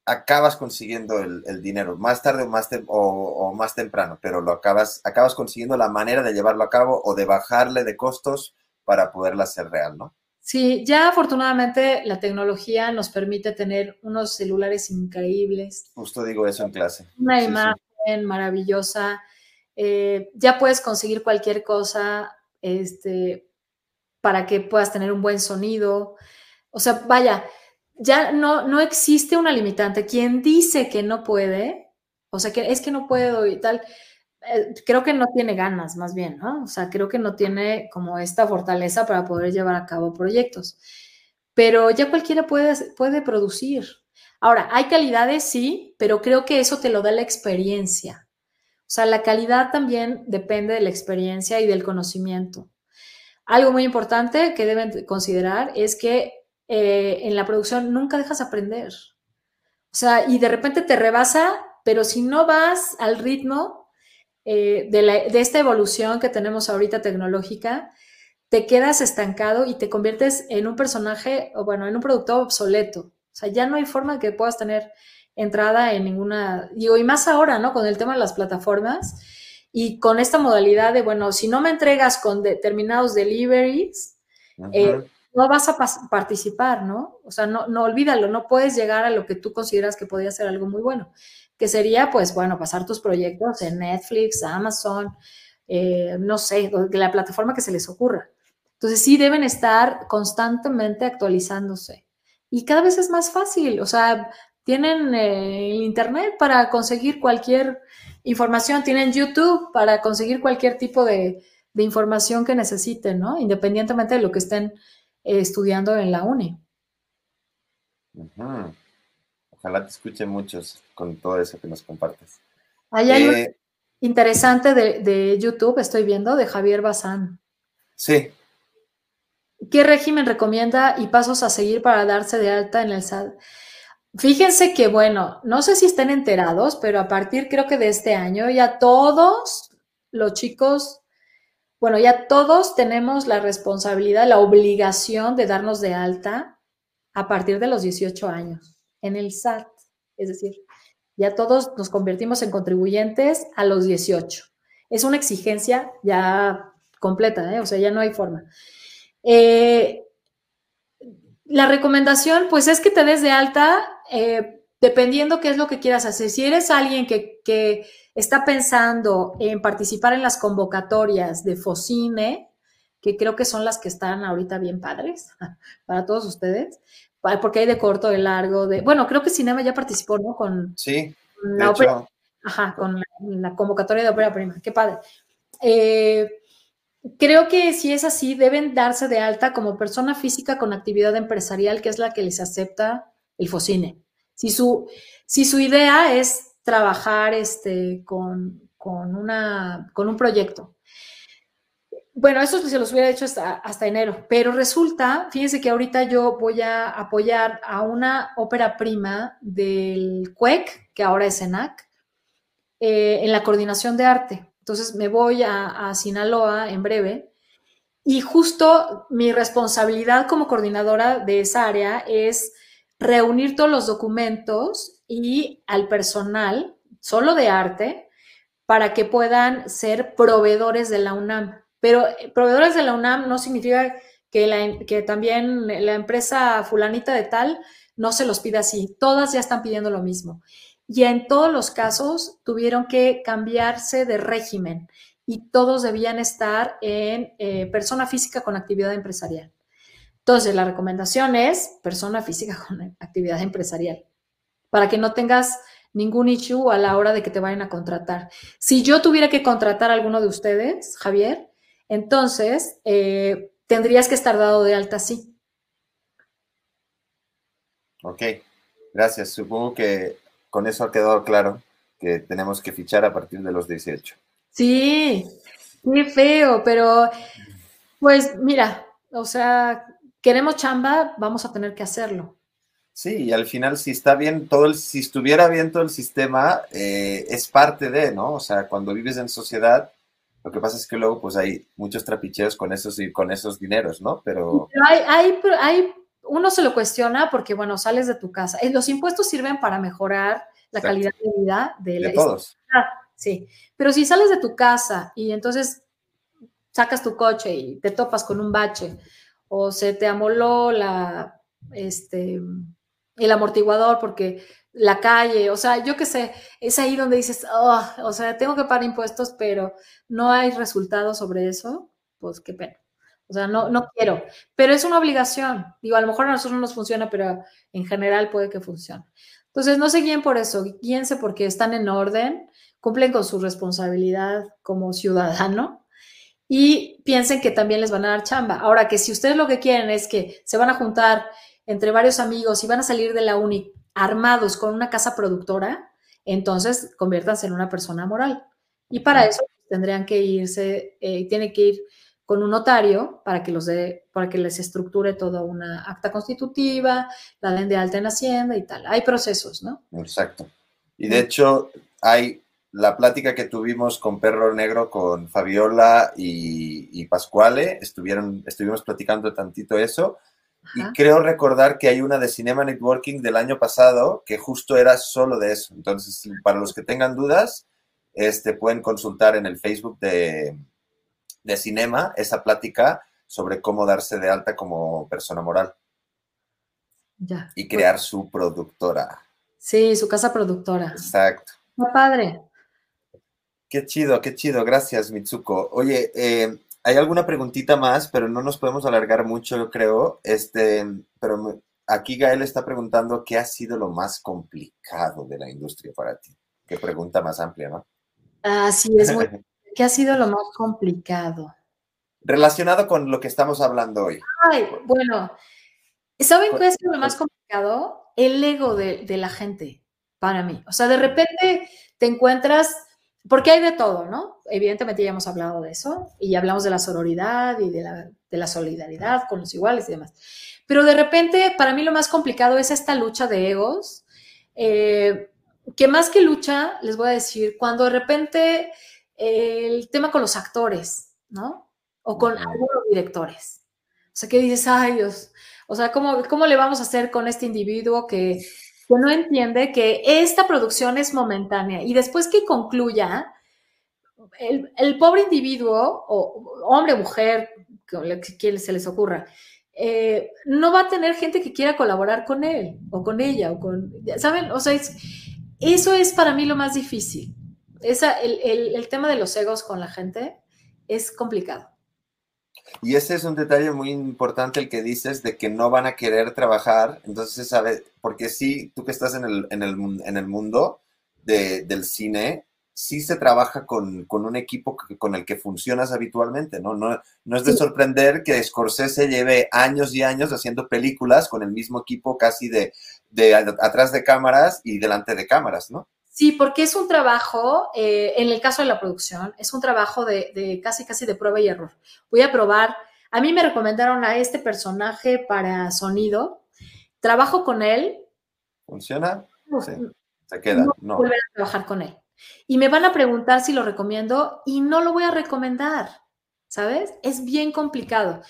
acabas consiguiendo el, dinero, más tarde o más, o, más temprano, pero lo acabas, acabas consiguiendo la manera de llevarlo a cabo o de bajarle de costos para poderla hacer real, ¿no? Sí, ya afortunadamente la tecnología nos permite tener unos celulares increíbles. Justo digo eso en clase. Una imagen maravillosa. Eh, ya puedes conseguir cualquier cosa, este, para que puedas tener un buen sonido. O sea, vaya, ya no, no existe una limitante. Quien dice que no puede, o sea, que es que no puedo y tal, eh, creo que no tiene ganas, más bien, ¿no? O sea, creo que no tiene como esta fortaleza para poder llevar a cabo proyectos. Pero ya cualquiera puede, puede producir. Ahora, hay calidades, sí, pero creo que eso te lo da la experiencia. O sea, la calidad también depende de la experiencia y del conocimiento. Algo muy importante que deben considerar es que eh, en la producción nunca dejas aprender. O sea, y de repente te rebasa, pero si no vas al ritmo eh, de, esta evolución que tenemos ahorita tecnológica, te quedas estancado y te conviertes en un personaje, o bueno, en un productor obsoleto. O sea, ya no hay forma que puedas tener entrada en ninguna, digo, y más ahora, ¿no? Con el tema de las plataformas y con esta modalidad de, bueno, si no me entregas con determinados deliveries, eh, no vas a participar, ¿no? O sea, no, no olvídalo, no puedes llegar a lo que tú consideras que podría ser algo muy bueno, que sería, pues, bueno, pasar tus proyectos en Netflix, Amazon, eh, no sé, la plataforma que se les ocurra. Entonces, sí deben estar constantemente actualizándose. Y cada vez es más fácil, o sea, tienen eh, el Internet para conseguir cualquier información, tienen YouTube para conseguir cualquier tipo de, información que necesiten, ¿no? Independientemente de lo que estén eh, estudiando en la uni. Ojalá te escuchen muchos con todo eso que nos compartes. Hay algo eh, interesante de, de, YouTube, estoy viendo, de Javier Bazán. Sí. ¿Qué régimen recomienda y pasos a seguir para darse de alta en el SAT? Fíjense que, bueno, no sé si estén enterados, pero a partir creo que de este año ya todos los chicos, bueno, ya todos tenemos la responsabilidad, la obligación de darnos de alta a partir de los 18 años en el SAT. Es decir, ya todos nos convertimos en contribuyentes a los 18. Es una exigencia ya completa, ¿eh? o sea, ya no hay forma. Eh, la recomendación, pues, es que te des de alta eh, dependiendo qué es lo que quieras hacer. Si eres alguien que, que está pensando en participar en las convocatorias de FOCINE, que creo que son las que están ahorita bien padres [laughs] para todos ustedes, porque hay de corto, de largo, de... Bueno, creo que Cinema ya participó, ¿no? Con, sí, la ópera, ajá, con la, convocatoria de ópera prima. Qué padre. Eh, creo que si es así, deben darse de alta como persona física con actividad empresarial, que es la que les acepta el FOCINE. Si su, si su idea es trabajar este, con, con, una, con un proyecto bueno, eso se los hubiera hecho hasta, enero, pero resulta, fíjense que ahorita yo voy a apoyar a una ópera prima del CUEC, que ahora es ENAC, eh, en la coordinación de arte. Entonces me voy a, a Sinaloa en breve y justo mi responsabilidad como coordinadora de esa área es reunir todos los documentos y al personal, solo de arte, para que puedan ser proveedores de la UNAM. Pero eh, proveedores de la UNAM no significa que, que también la empresa fulanita de tal no se los pida así. Todas ya están pidiendo lo mismo. Y en todos los casos tuvieron que cambiarse de régimen y todos debían estar en eh, persona física con actividad empresarial. Entonces, la recomendación es persona física [laughs] con actividad empresarial, para que no tengas ningún issue a la hora de que te vayan a contratar. Si yo tuviera que contratar a alguno de ustedes, Javier, entonces, eh, tendrías que estar dado de alta sí. Ok, gracias. Supongo que con eso ha quedado claro que tenemos que fichar a partir de los 18. Sí, qué feo, pero pues mira, o sea, queremos chamba, vamos a tener que hacerlo. Sí, y al final si está bien todo el, si estuviera bien todo el sistema, eh, es parte de, ¿no? O sea, cuando vives en sociedad, lo que pasa es que luego pues hay muchos trapicheos con esos y con esos dineros, ¿no? Pero, hay, hay, hay, uno se lo cuestiona porque, bueno, sales de tu casa. Eh, los impuestos sirven para mejorar la calidad de vida de, de todos. Sí, pero si sales de tu casa y entonces sacas tu coche y te topas con un bache o se te amoló la, este, el amortiguador porque la calle, o sea, yo qué sé, es ahí donde dices, oh, o sea, tengo que pagar impuestos, pero no hay resultados sobre eso, pues qué pena. O sea, no, no quiero, pero es una obligación. Digo, a lo mejor a nosotros no nos funciona, pero en general puede que funcione. Entonces, no se guíen por eso, guíense porque están en orden, cumplen con su responsabilidad como ciudadano y piensen que también les van a dar chamba. Ahora, que si ustedes lo que quieren es que se van a juntar entre varios amigos y van a salir de la uni armados con una casa productora, entonces conviértanse en una persona moral. Y para eso tendrían que irse, eh, tiene que ir con un notario para que los de, para que les estructure toda una acta constitutiva, la den de alta en Hacienda y tal. Hay procesos, ¿no? Exacto. Y de hecho, hay la plática que tuvimos con Perro Negro, con Fabiola y, y Pascuale, estuvieron, estuvimos platicando tantito eso, y creo recordar que hay una de Cinema Networking del año pasado que justo era solo de eso. Entonces, para los que tengan dudas, este, pueden consultar en el Facebook de, de Cinema esa plática sobre cómo darse de alta como persona moral. Ya. Y crear su productora. Sí, su casa productora. Exacto. Muy padre. Qué chido, qué chido. Gracias, Mitsuko. Oye, eh, hay alguna preguntita más, pero no nos podemos alargar mucho, yo creo. Este, pero aquí Gael está preguntando qué ha sido lo más complicado de la industria para ti. Qué pregunta más amplia, ¿no? Ah, sí, es muy. [laughs] ¿Qué ha sido lo más complicado? Relacionado con lo que estamos hablando hoy. Ay, bueno, ¿saben qué ha sido lo más complicado? El ego de, de la gente, para mí. O sea, de repente te encuentras porque hay de todo, ¿no? Evidentemente ya hemos hablado de eso y hablamos de la sororidad y de la, solidaridad con los iguales y demás. Pero de repente, para mí lo más complicado es esta lucha de egos, eh, que más que lucha, les voy a decir, cuando de repente eh, el tema con los actores, ¿no? O con algunos directores. O sea, que dices, ay Dios, o sea, ¿cómo, ¿cómo le vamos a hacer con este individuo que que no entiende que esta producción es momentánea y después que concluya, el, pobre individuo, o hombre, mujer, que se les ocurra, eh, no va a tener gente que quiera colaborar con él o con ella o con, ¿saben? O sea, eso es para mí lo más difícil. Esa, el, el, tema de los egos con la gente es complicado. Y ese es un detalle muy importante el que dices de que no van a querer trabajar. Entonces, ¿sabes? Porque sí, tú que estás en el, en el, en el mundo de, del cine, sí se trabaja con, un equipo con el que funcionas habitualmente, ¿no? No, no es de sorprender que Scorsese lleve años y años haciendo películas con el mismo equipo casi de, de atrás de cámaras y delante de cámaras, ¿no? Sí, porque es un trabajo, eh, en el caso de la producción, es un trabajo de, casi, casi de prueba y error. Voy a probar, a mí me recomendaron a este personaje para sonido, trabajo con él. ¿Funciona? sí. Se queda, no. Volver a trabajar con él. Y me van a preguntar si lo recomiendo y no lo voy a recomendar, ¿sabes? Es bien complicado.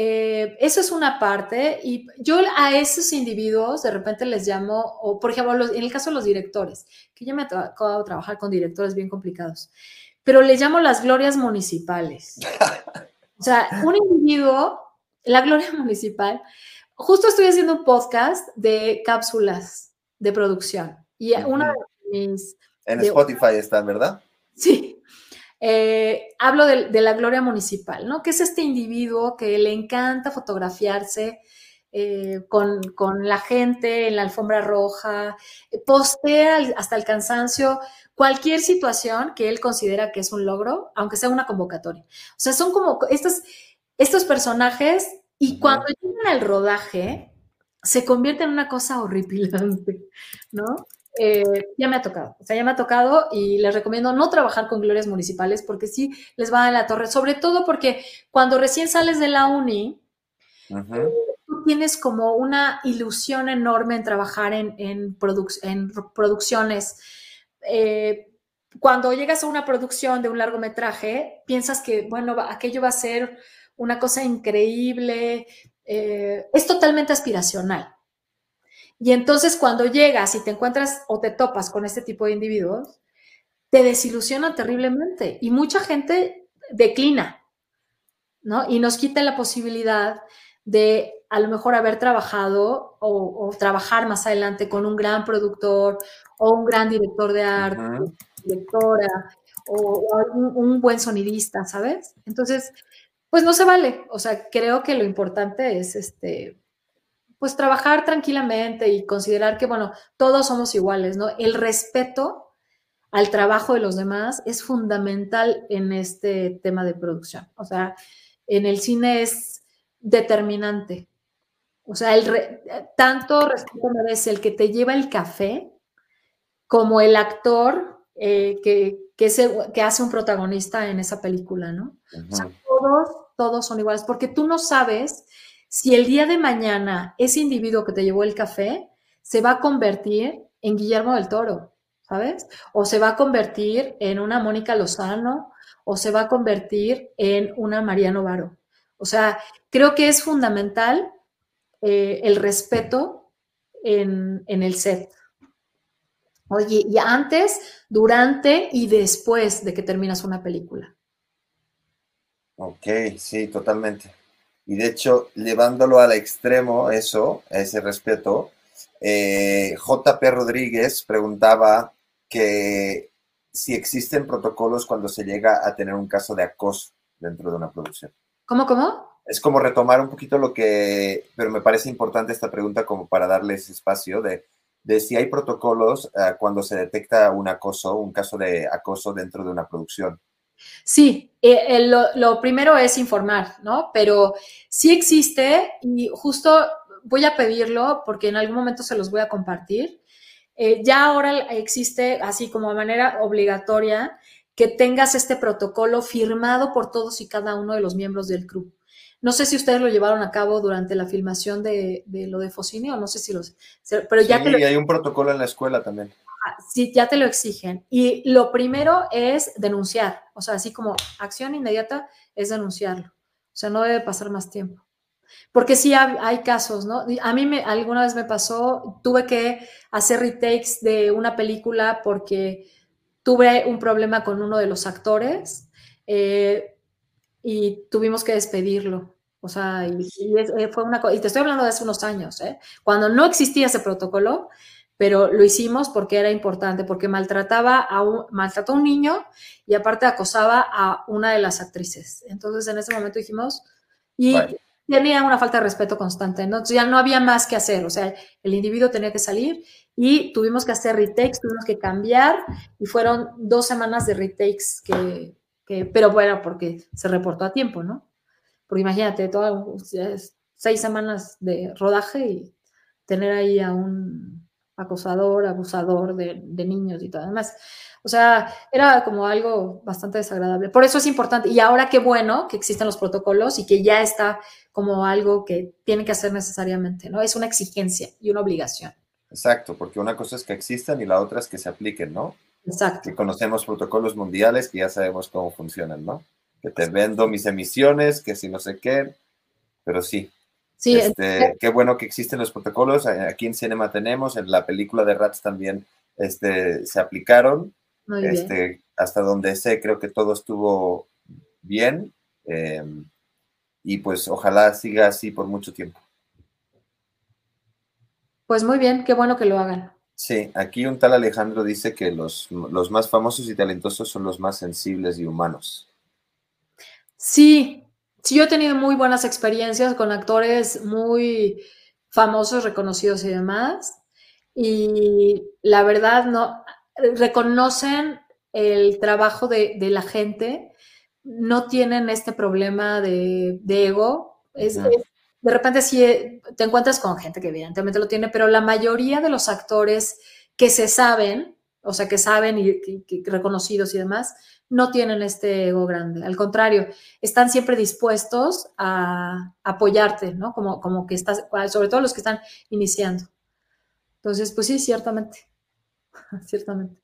Eh, eso es una parte y yo a esos individuos de repente les llamo, o por ejemplo, en el caso de los directores, que ya me ha tocado trabajar con directores bien complicados, pero les llamo las glorias municipales. O sea, un individuo, la gloria [laughs] municipal, justo estoy haciendo un podcast de cápsulas de producción y una de mis en Spotify están, ¿verdad? Sí. Eh, hablo de, la gloria municipal, ¿no? Que es este individuo que le encanta fotografiarse eh, con, la gente en la alfombra roja, postea hasta el cansancio cualquier situación que él considera que es un logro, aunque sea una convocatoria. O sea, son como estos, estos personajes y cuando llegan al rodaje se convierte en una cosa horripilante, ¿no? Eh, ya me ha tocado, o sea, ya me ha tocado y les recomiendo no trabajar con glorias municipales porque sí les va a la torre, sobre todo porque cuando recién sales de la uni, tú tienes como una ilusión enorme en trabajar en, en, producciones. Eh, cuando llegas a una producción de un largometraje, piensas que, bueno, aquello va a ser una cosa increíble, eh, es totalmente aspiracional. Y entonces cuando llegas y te encuentras o te topas con este tipo de individuos, te desilusiona terriblemente y mucha gente declina, ¿no? Y nos quita la posibilidad de a lo mejor haber trabajado o, trabajar más adelante con un gran productor o un gran director de arte, directora o, un, buen sonidista, ¿sabes? Entonces, pues no se vale. O sea, creo que lo importante es este, pues trabajar tranquilamente y considerar que, bueno, todos somos iguales, ¿no? El respeto al trabajo de los demás es fundamental en este tema de producción. O sea, en el cine es determinante. O sea, el tanto respeto merece el que te lleva el café como el actor eh, que, que, hace un protagonista en esa película, ¿no? O sea, todos, todos son iguales, porque tú no sabes si el día de mañana ese individuo que te llevó el café se va a convertir en Guillermo del Toro, ¿sabes? O se va a convertir en una Mónica Lozano, o se va a convertir en una Mariano Varo. O sea, creo que es fundamental eh, el respeto en, en el set. Oye, y antes, durante y después de que terminas una película. Ok, sí, totalmente. Y de hecho, llevándolo al extremo, eso, ese respeto, eh, JP Rodríguez preguntaba que si existen protocolos cuando se llega a tener un caso de acoso dentro de una producción. ¿Cómo, cómo? Es como retomar un poquito lo que, pero me parece importante esta pregunta como para darles espacio de, de si hay protocolos eh, cuando se detecta un acoso, un caso de acoso dentro de una producción. Sí, eh, lo, primero es informar, ¿no? Pero sí existe y justo voy a pedirlo porque en algún momento se los voy a compartir. Eh, ya ahora existe, así como de manera obligatoria, que tengas este protocolo firmado por todos y cada uno de los miembros del club. No sé si ustedes lo llevaron a cabo durante la filmación de, lo de Focine o no sé si los... Pero ya sí, hay un protocolo en la escuela también sí, ya te lo exigen. Y lo primero es denunciar, o sea, así como acción inmediata es denunciarlo. O sea, no debe pasar más tiempo. Porque sí hay, casos, ¿no? A mí me, alguna vez me pasó, tuve que hacer retakes de una película porque tuve un problema con uno de los actores eh, y tuvimos que despedirlo. O sea, y, eh, fue una y te estoy hablando de hace unos años, ¿eh? cuando no existía ese protocolo, pero lo hicimos porque era importante, porque maltrataba a un, maltrató a un niño y aparte acosaba a una de las actrices. Entonces en ese momento dijimos, y tenía una falta de respeto constante, ¿no? Entonces ya no había más que hacer, o sea, el individuo tenía que salir y tuvimos que hacer retakes, tuvimos que cambiar y fueron dos semanas de retakes que, que pero bueno, porque se reportó a tiempo, ¿no? Porque imagínate, todas seis semanas de rodaje y tener ahí a un acosador, abusador de, niños y todo demás. O sea, era como algo bastante desagradable. Por eso es importante. Y ahora qué bueno que existen los protocolos y que ya está como algo que tiene que hacer necesariamente, ¿no? Es una exigencia y una obligación. Exacto, porque una cosa es que existan y la otra es que se apliquen, ¿no? Exacto. Que conocemos protocolos mundiales que ya sabemos cómo funcionan, ¿no? Que te vendo mis emisiones, que si no sé qué, pero sí, Sí, este, qué bueno que existen los protocolos. Aquí en Cinema tenemos, en la película de Rats también este, se aplicaron. este, Hasta donde sé, creo que todo estuvo bien. Em, y pues ojalá siga así por mucho tiempo. Pues muy bien, qué bueno que lo hagan. Sí, aquí un tal Alejandro dice que los, los más famosos y talentosos son los más sensibles y humanos. Sí, sí, yo he tenido muy buenas experiencias con actores muy famosos, reconocidos y demás. Y la verdad, no reconocen el trabajo de, la gente, no tienen este problema de, ego. de repente sí te encuentras con gente que evidentemente lo tiene, pero la mayoría de los actores que se saben, o sea, que saben y reconocidos y demás, no tienen este ego grande. Al contrario, están siempre dispuestos a apoyarte, ¿no? Como, como que estás, sobre todo los que están iniciando. Entonces, pues sí, ciertamente. [laughs] ciertamente.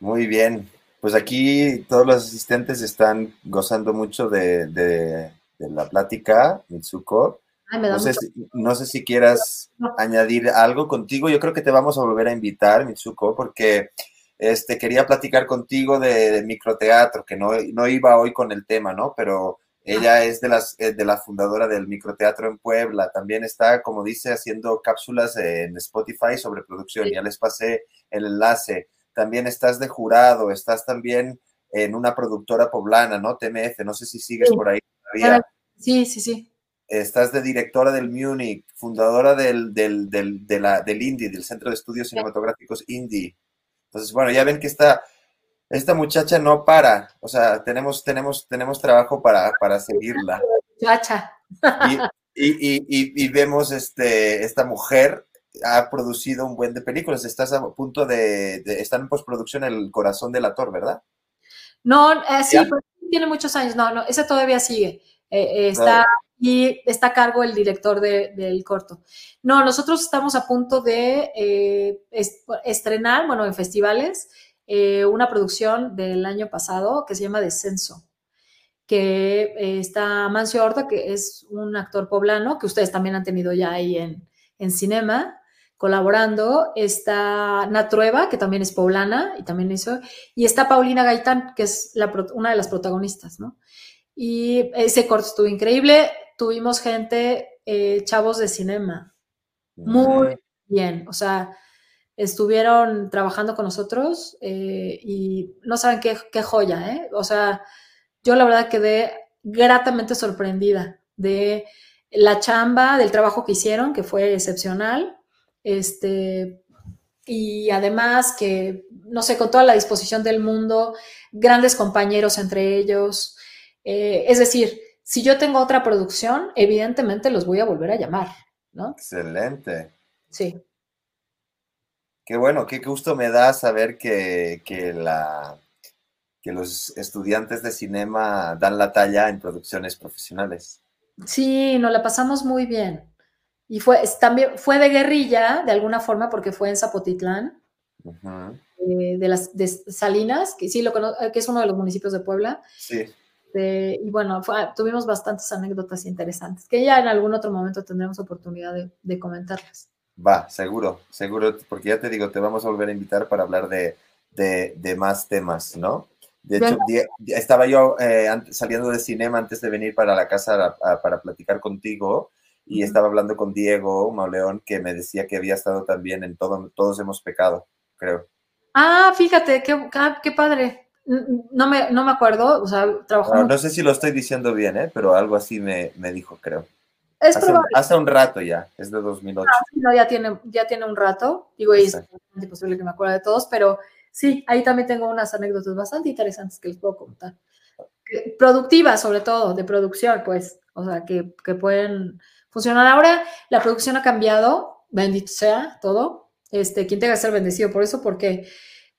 Muy bien. Pues aquí todos los asistentes están gozando mucho de, la plática, Mitsuko. no, sé si, no, sé si, quieras añadir algo contigo. Yo creo que te vamos a volver a invitar, Mitsuko, porque este, quería platicar contigo de, microteatro, que no, no, iba hoy con el tema, ¿no? Pero ella es de, las, eh, de la fundadora del microteatro en Puebla. También está, como dice, haciendo cápsulas en Spotify sobre producción. Ya les pasé el enlace. También estás de jurado, estás también en una productora poblana, ¿no? TMF, no sé si sigues por ahí todavía. Sí, sí, sí. Estás de directora del Munich, fundadora del, del, del, de la, del Indie, del Centro de Estudios Cinematográficos Indie. Entonces, bueno, ya ven que esta, esta muchacha no para, o sea, tenemos, tenemos, tenemos trabajo para, para seguirla. Muchacha. Y, y, y, vemos este, esta mujer ha producido un buen de películas. Estás a punto de, de estar en postproducción El Corazón del Ator, ¿verdad? No, eh, sí, tiene muchos años. No, no, esa todavía sigue. Eh, eh, está y está a cargo el director del corto. No, nosotros estamos a punto de eh, estrenar, bueno, en festivales, eh, una producción del año pasado que se llama Descenso, que eh, está Mancio Horta, que es un actor poblano, que ustedes también han tenido ya ahí en, en cinema, colaborando. Está Natrueva, que también es poblana y también hizo, y está Paulina Gaitán, que es una de las protagonistas, ¿no? Y ese corto estuvo increíble tuvimos gente, eh, chavos de cinema, muy bien, o sea, estuvieron trabajando con nosotros eh, y no saben qué, qué, joya, ¿eh? O sea, yo la verdad quedé gratamente sorprendida de la chamba, del trabajo que hicieron, que fue excepcional, este, y además que, no sé, con toda la disposición del mundo, grandes compañeros entre ellos, eh, es decir, si yo tengo otra producción, evidentemente los voy a volver a llamar, ¿no? Excelente. Sí. Qué bueno, qué gusto me da saber que, la, que los estudiantes de cinema dan la talla en producciones profesionales. Sí, nos la pasamos muy bien. Y fue, también fue de guerrilla, de alguna forma, porque fue en Zapotitlán, eh, de las de Salinas, que sí lo que es uno de los municipios de Puebla. Sí. Este, y bueno, tuvimos bastantes anécdotas interesantes que ya en algún otro momento tendremos oportunidad de, comentarlas. Va, seguro, seguro, porque ya te digo, te vamos a volver a invitar para hablar de, de, de más temas, ¿no? De hecho, estaba yo eh, saliendo de cinema antes de venir para la casa para platicar contigo y estaba hablando con Diego Mauleón que me decía que había estado también en todo, Todos hemos pecado, creo. Ah, fíjate, qué, ah, qué padre. No me, no me acuerdo, o sea, trabajó... No, sé si lo estoy diciendo bien, ¿eh? pero algo así me, me dijo, creo. Es hace, hace, un rato ya, es de 2008. Ah, no, ya tiene, ya tiene un rato, digo, es imposible que me acuerde de todos, pero sí, ahí también tengo unas anécdotas bastante interesantes que les puedo contar. Productivas, sobre todo, de producción, pues, o sea, que, que pueden funcionar. Ahora la producción ha cambiado, bendito sea todo. Este, quien tenga que ser bendecido por eso, porque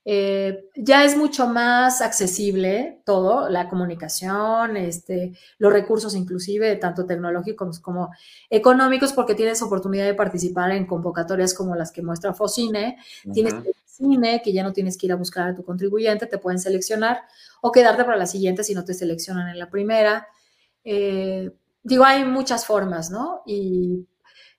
eh, ya es mucho más accesible todo, la comunicación, este, los recursos inclusive, tanto tecnológicos como económicos, porque tienes oportunidad de participar en convocatorias como las que muestra Focine, tienes cine, que ya no tienes que ir a buscar a tu contribuyente, te pueden seleccionar o quedarte para la siguiente si no te seleccionan en la primera. Eh, digo, hay muchas formas, ¿no? Y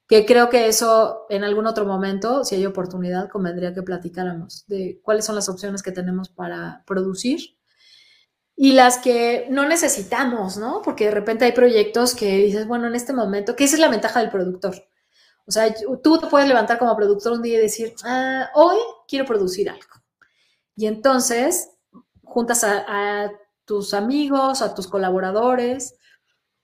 que creo que eso en algún otro momento, si hay oportunidad, convendría que platicáramos de cuáles son las opciones que tenemos para producir y las que no necesitamos, ¿no? Porque de repente hay proyectos que dices, bueno, en este momento, que esa es la ventaja del productor. O sea, tú te puedes levantar como productor un día y decir, ah, hoy quiero producir algo. Y entonces juntas a, tus amigos, a tus colaboradores,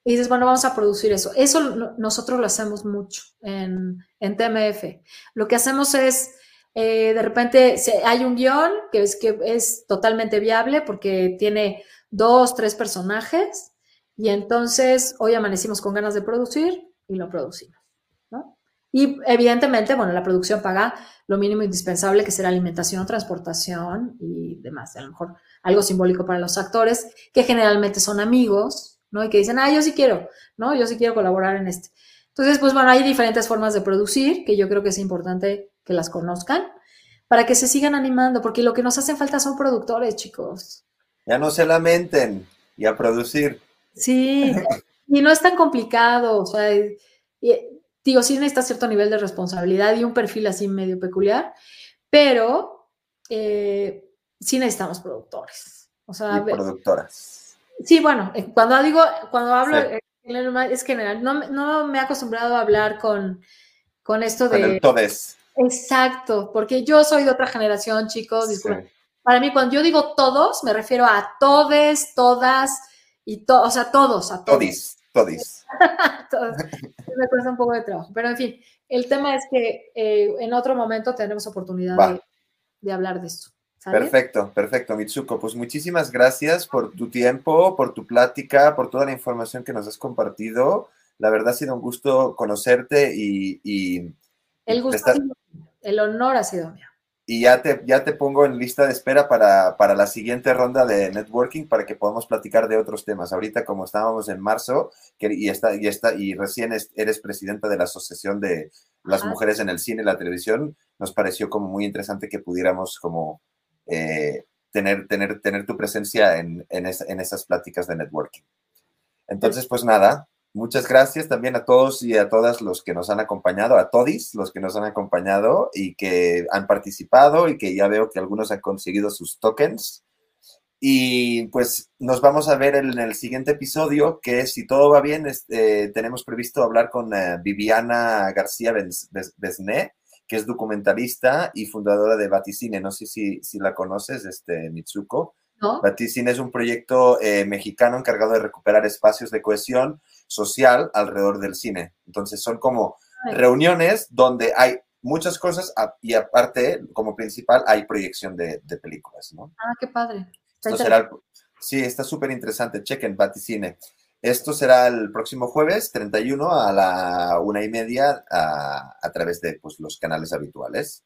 y dices, bueno, vamos a producir eso. Eso nosotros lo hacemos mucho en, en TMF. Lo que hacemos es, eh, de repente, hay un guion que es, que es totalmente viable porque tiene dos, tres personajes, y entonces hoy amanecimos con ganas de producir y lo producimos. Y evidentemente, bueno, la producción paga lo mínimo indispensable, que será alimentación, transportación y demás. A lo mejor algo simbólico para los actores, que generalmente son amigos, ¿no? Y que dicen, ah, yo sí quiero, ¿no? Yo sí quiero colaborar en este. Entonces, pues bueno, hay diferentes formas de producir, que yo creo que es importante que las conozcan, para que se sigan animando, porque lo que nos hacen falta son productores, chicos. Ya no se lamenten y a producir. Sí, y no es tan complicado, o sea, digo, sí necesita cierto nivel de responsabilidad y un perfil así medio peculiar, pero eh, sí necesitamos productores. O sea, y productoras. Sí, bueno, eh, cuando digo, cuando hablo eh, es general, no, no, me he acostumbrado a hablar con, con esto de... el todes. Exacto, porque yo soy de otra generación, chicos. Para mí, cuando yo digo todos, me refiero a todes, todas y to, o sea, todos, a todos. Todis, todis. [laughs] me cuesta un poco de trabajo. Pero en fin, el tema es que eh, en otro momento tendremos oportunidad de, hablar de esto. Perfecto, perfecto, Mitsuko. Pues muchísimas gracias por tu tiempo, por tu plática, por toda la información que nos has compartido. La verdad ha sido un gusto conocerte y... el gusto, el honor ha sido mío y ya te, ya te pongo en lista de espera para, para, la siguiente ronda de networking para que podamos platicar de otros temas. Ahorita, como estábamos en marzo que, y, está, y, está, y recién eres presidenta de la Asociación de las Mujeres en el Cine y la Televisión, nos pareció como muy interesante que pudiéramos como eh, tener, tener, tener tu presencia en, en, en esas pláticas de networking. Entonces, pues nada, Muchas gracias también a todos y a todas los que nos han acompañado, a todis los que nos han acompañado y que han participado y que ya veo que algunos han conseguido sus tokens. Y pues nos vamos a ver en el siguiente episodio, que si todo va bien, eh, tenemos previsto hablar con eh, Viviana García Besné, que es documentalista y fundadora de Vaticine. No sé si, si la conoces, este, Mitsuko. ¿No? Vaticine es un proyecto eh, mexicano encargado de recuperar espacios de cohesión social alrededor del cine. Entonces son como reuniones donde hay muchas cosas y aparte, como principal, hay proyección de, películas, ¿no? Ah, qué padre. sí, está súper interesante. Chequen Baticine. Esto será el próximo jueves 31 a la una y media a, través de pues, los canales habituales.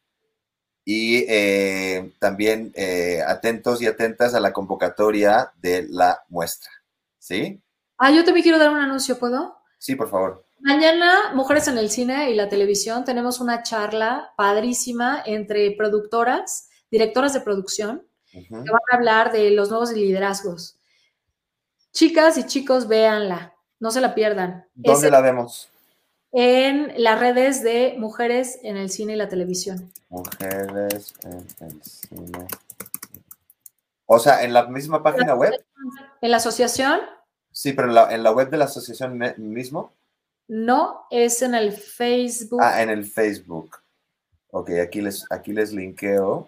Y eh, también eh, atentos y atentas a la convocatoria de la muestra. ¿Sí? Ah, yo también quiero dar un anuncio, ¿puedo? Sí, por favor. Mañana, Mujeres en el Cine y la Televisión, tenemos una charla padrísima entre productoras, directoras de producción, que van a hablar de los nuevos liderazgos. Chicas y chicos, véanla, no se la pierdan. ¿Dónde la vemos? En las redes de Mujeres en el Cine y la Televisión. Mujeres en el Cine O sea, en la misma página web. ¿En la asociación? Sí, pero en la, en la web de la asociación mismo. No, es en el Facebook. Ah, en el Facebook. Ok, aquí les, aquí les linkeo.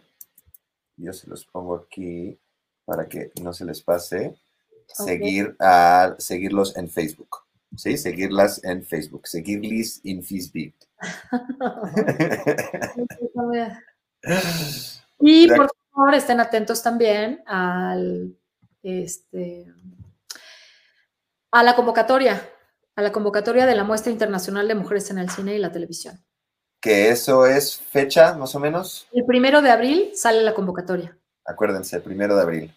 Yo se los pongo aquí para que no se les pase. Seguir a seguirlos en Facebook. Sí, seguirlas en Facebook. Seguirles en Facebook. y por favor, estén atentos también al este a la convocatoria, a la convocatoria de la Muestra Internacional de Mujeres en el Cine y la Televisión. Que eso es fecha, más o menos. El primero de abril sale la convocatoria. Acuérdense, primero de abril.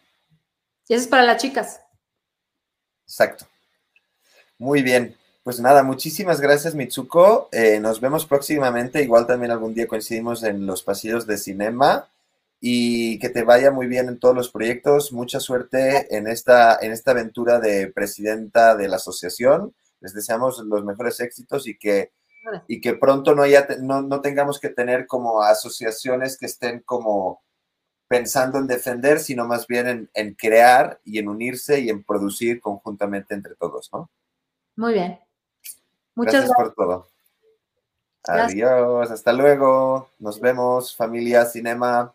Y eso es para las chicas. Exacto. Muy bien. Pues nada, muchísimas gracias, Mitsuko. Eh, nos vemos próximamente. Igual también algún día coincidimos en los pasillos de cinema. Y que te vaya muy bien en todos los proyectos. Mucha suerte en esta, en esta aventura de presidenta de la asociación. Les deseamos los mejores éxitos y que y que pronto no, haya, no, no tengamos que tener como asociaciones que estén como pensando en defender, sino más bien en, crear y en unirse y en producir conjuntamente entre todos, ¿no? Muy bien. Muchas gracias, por todo. Adiós, hasta luego. Nos vemos, familia Cinema.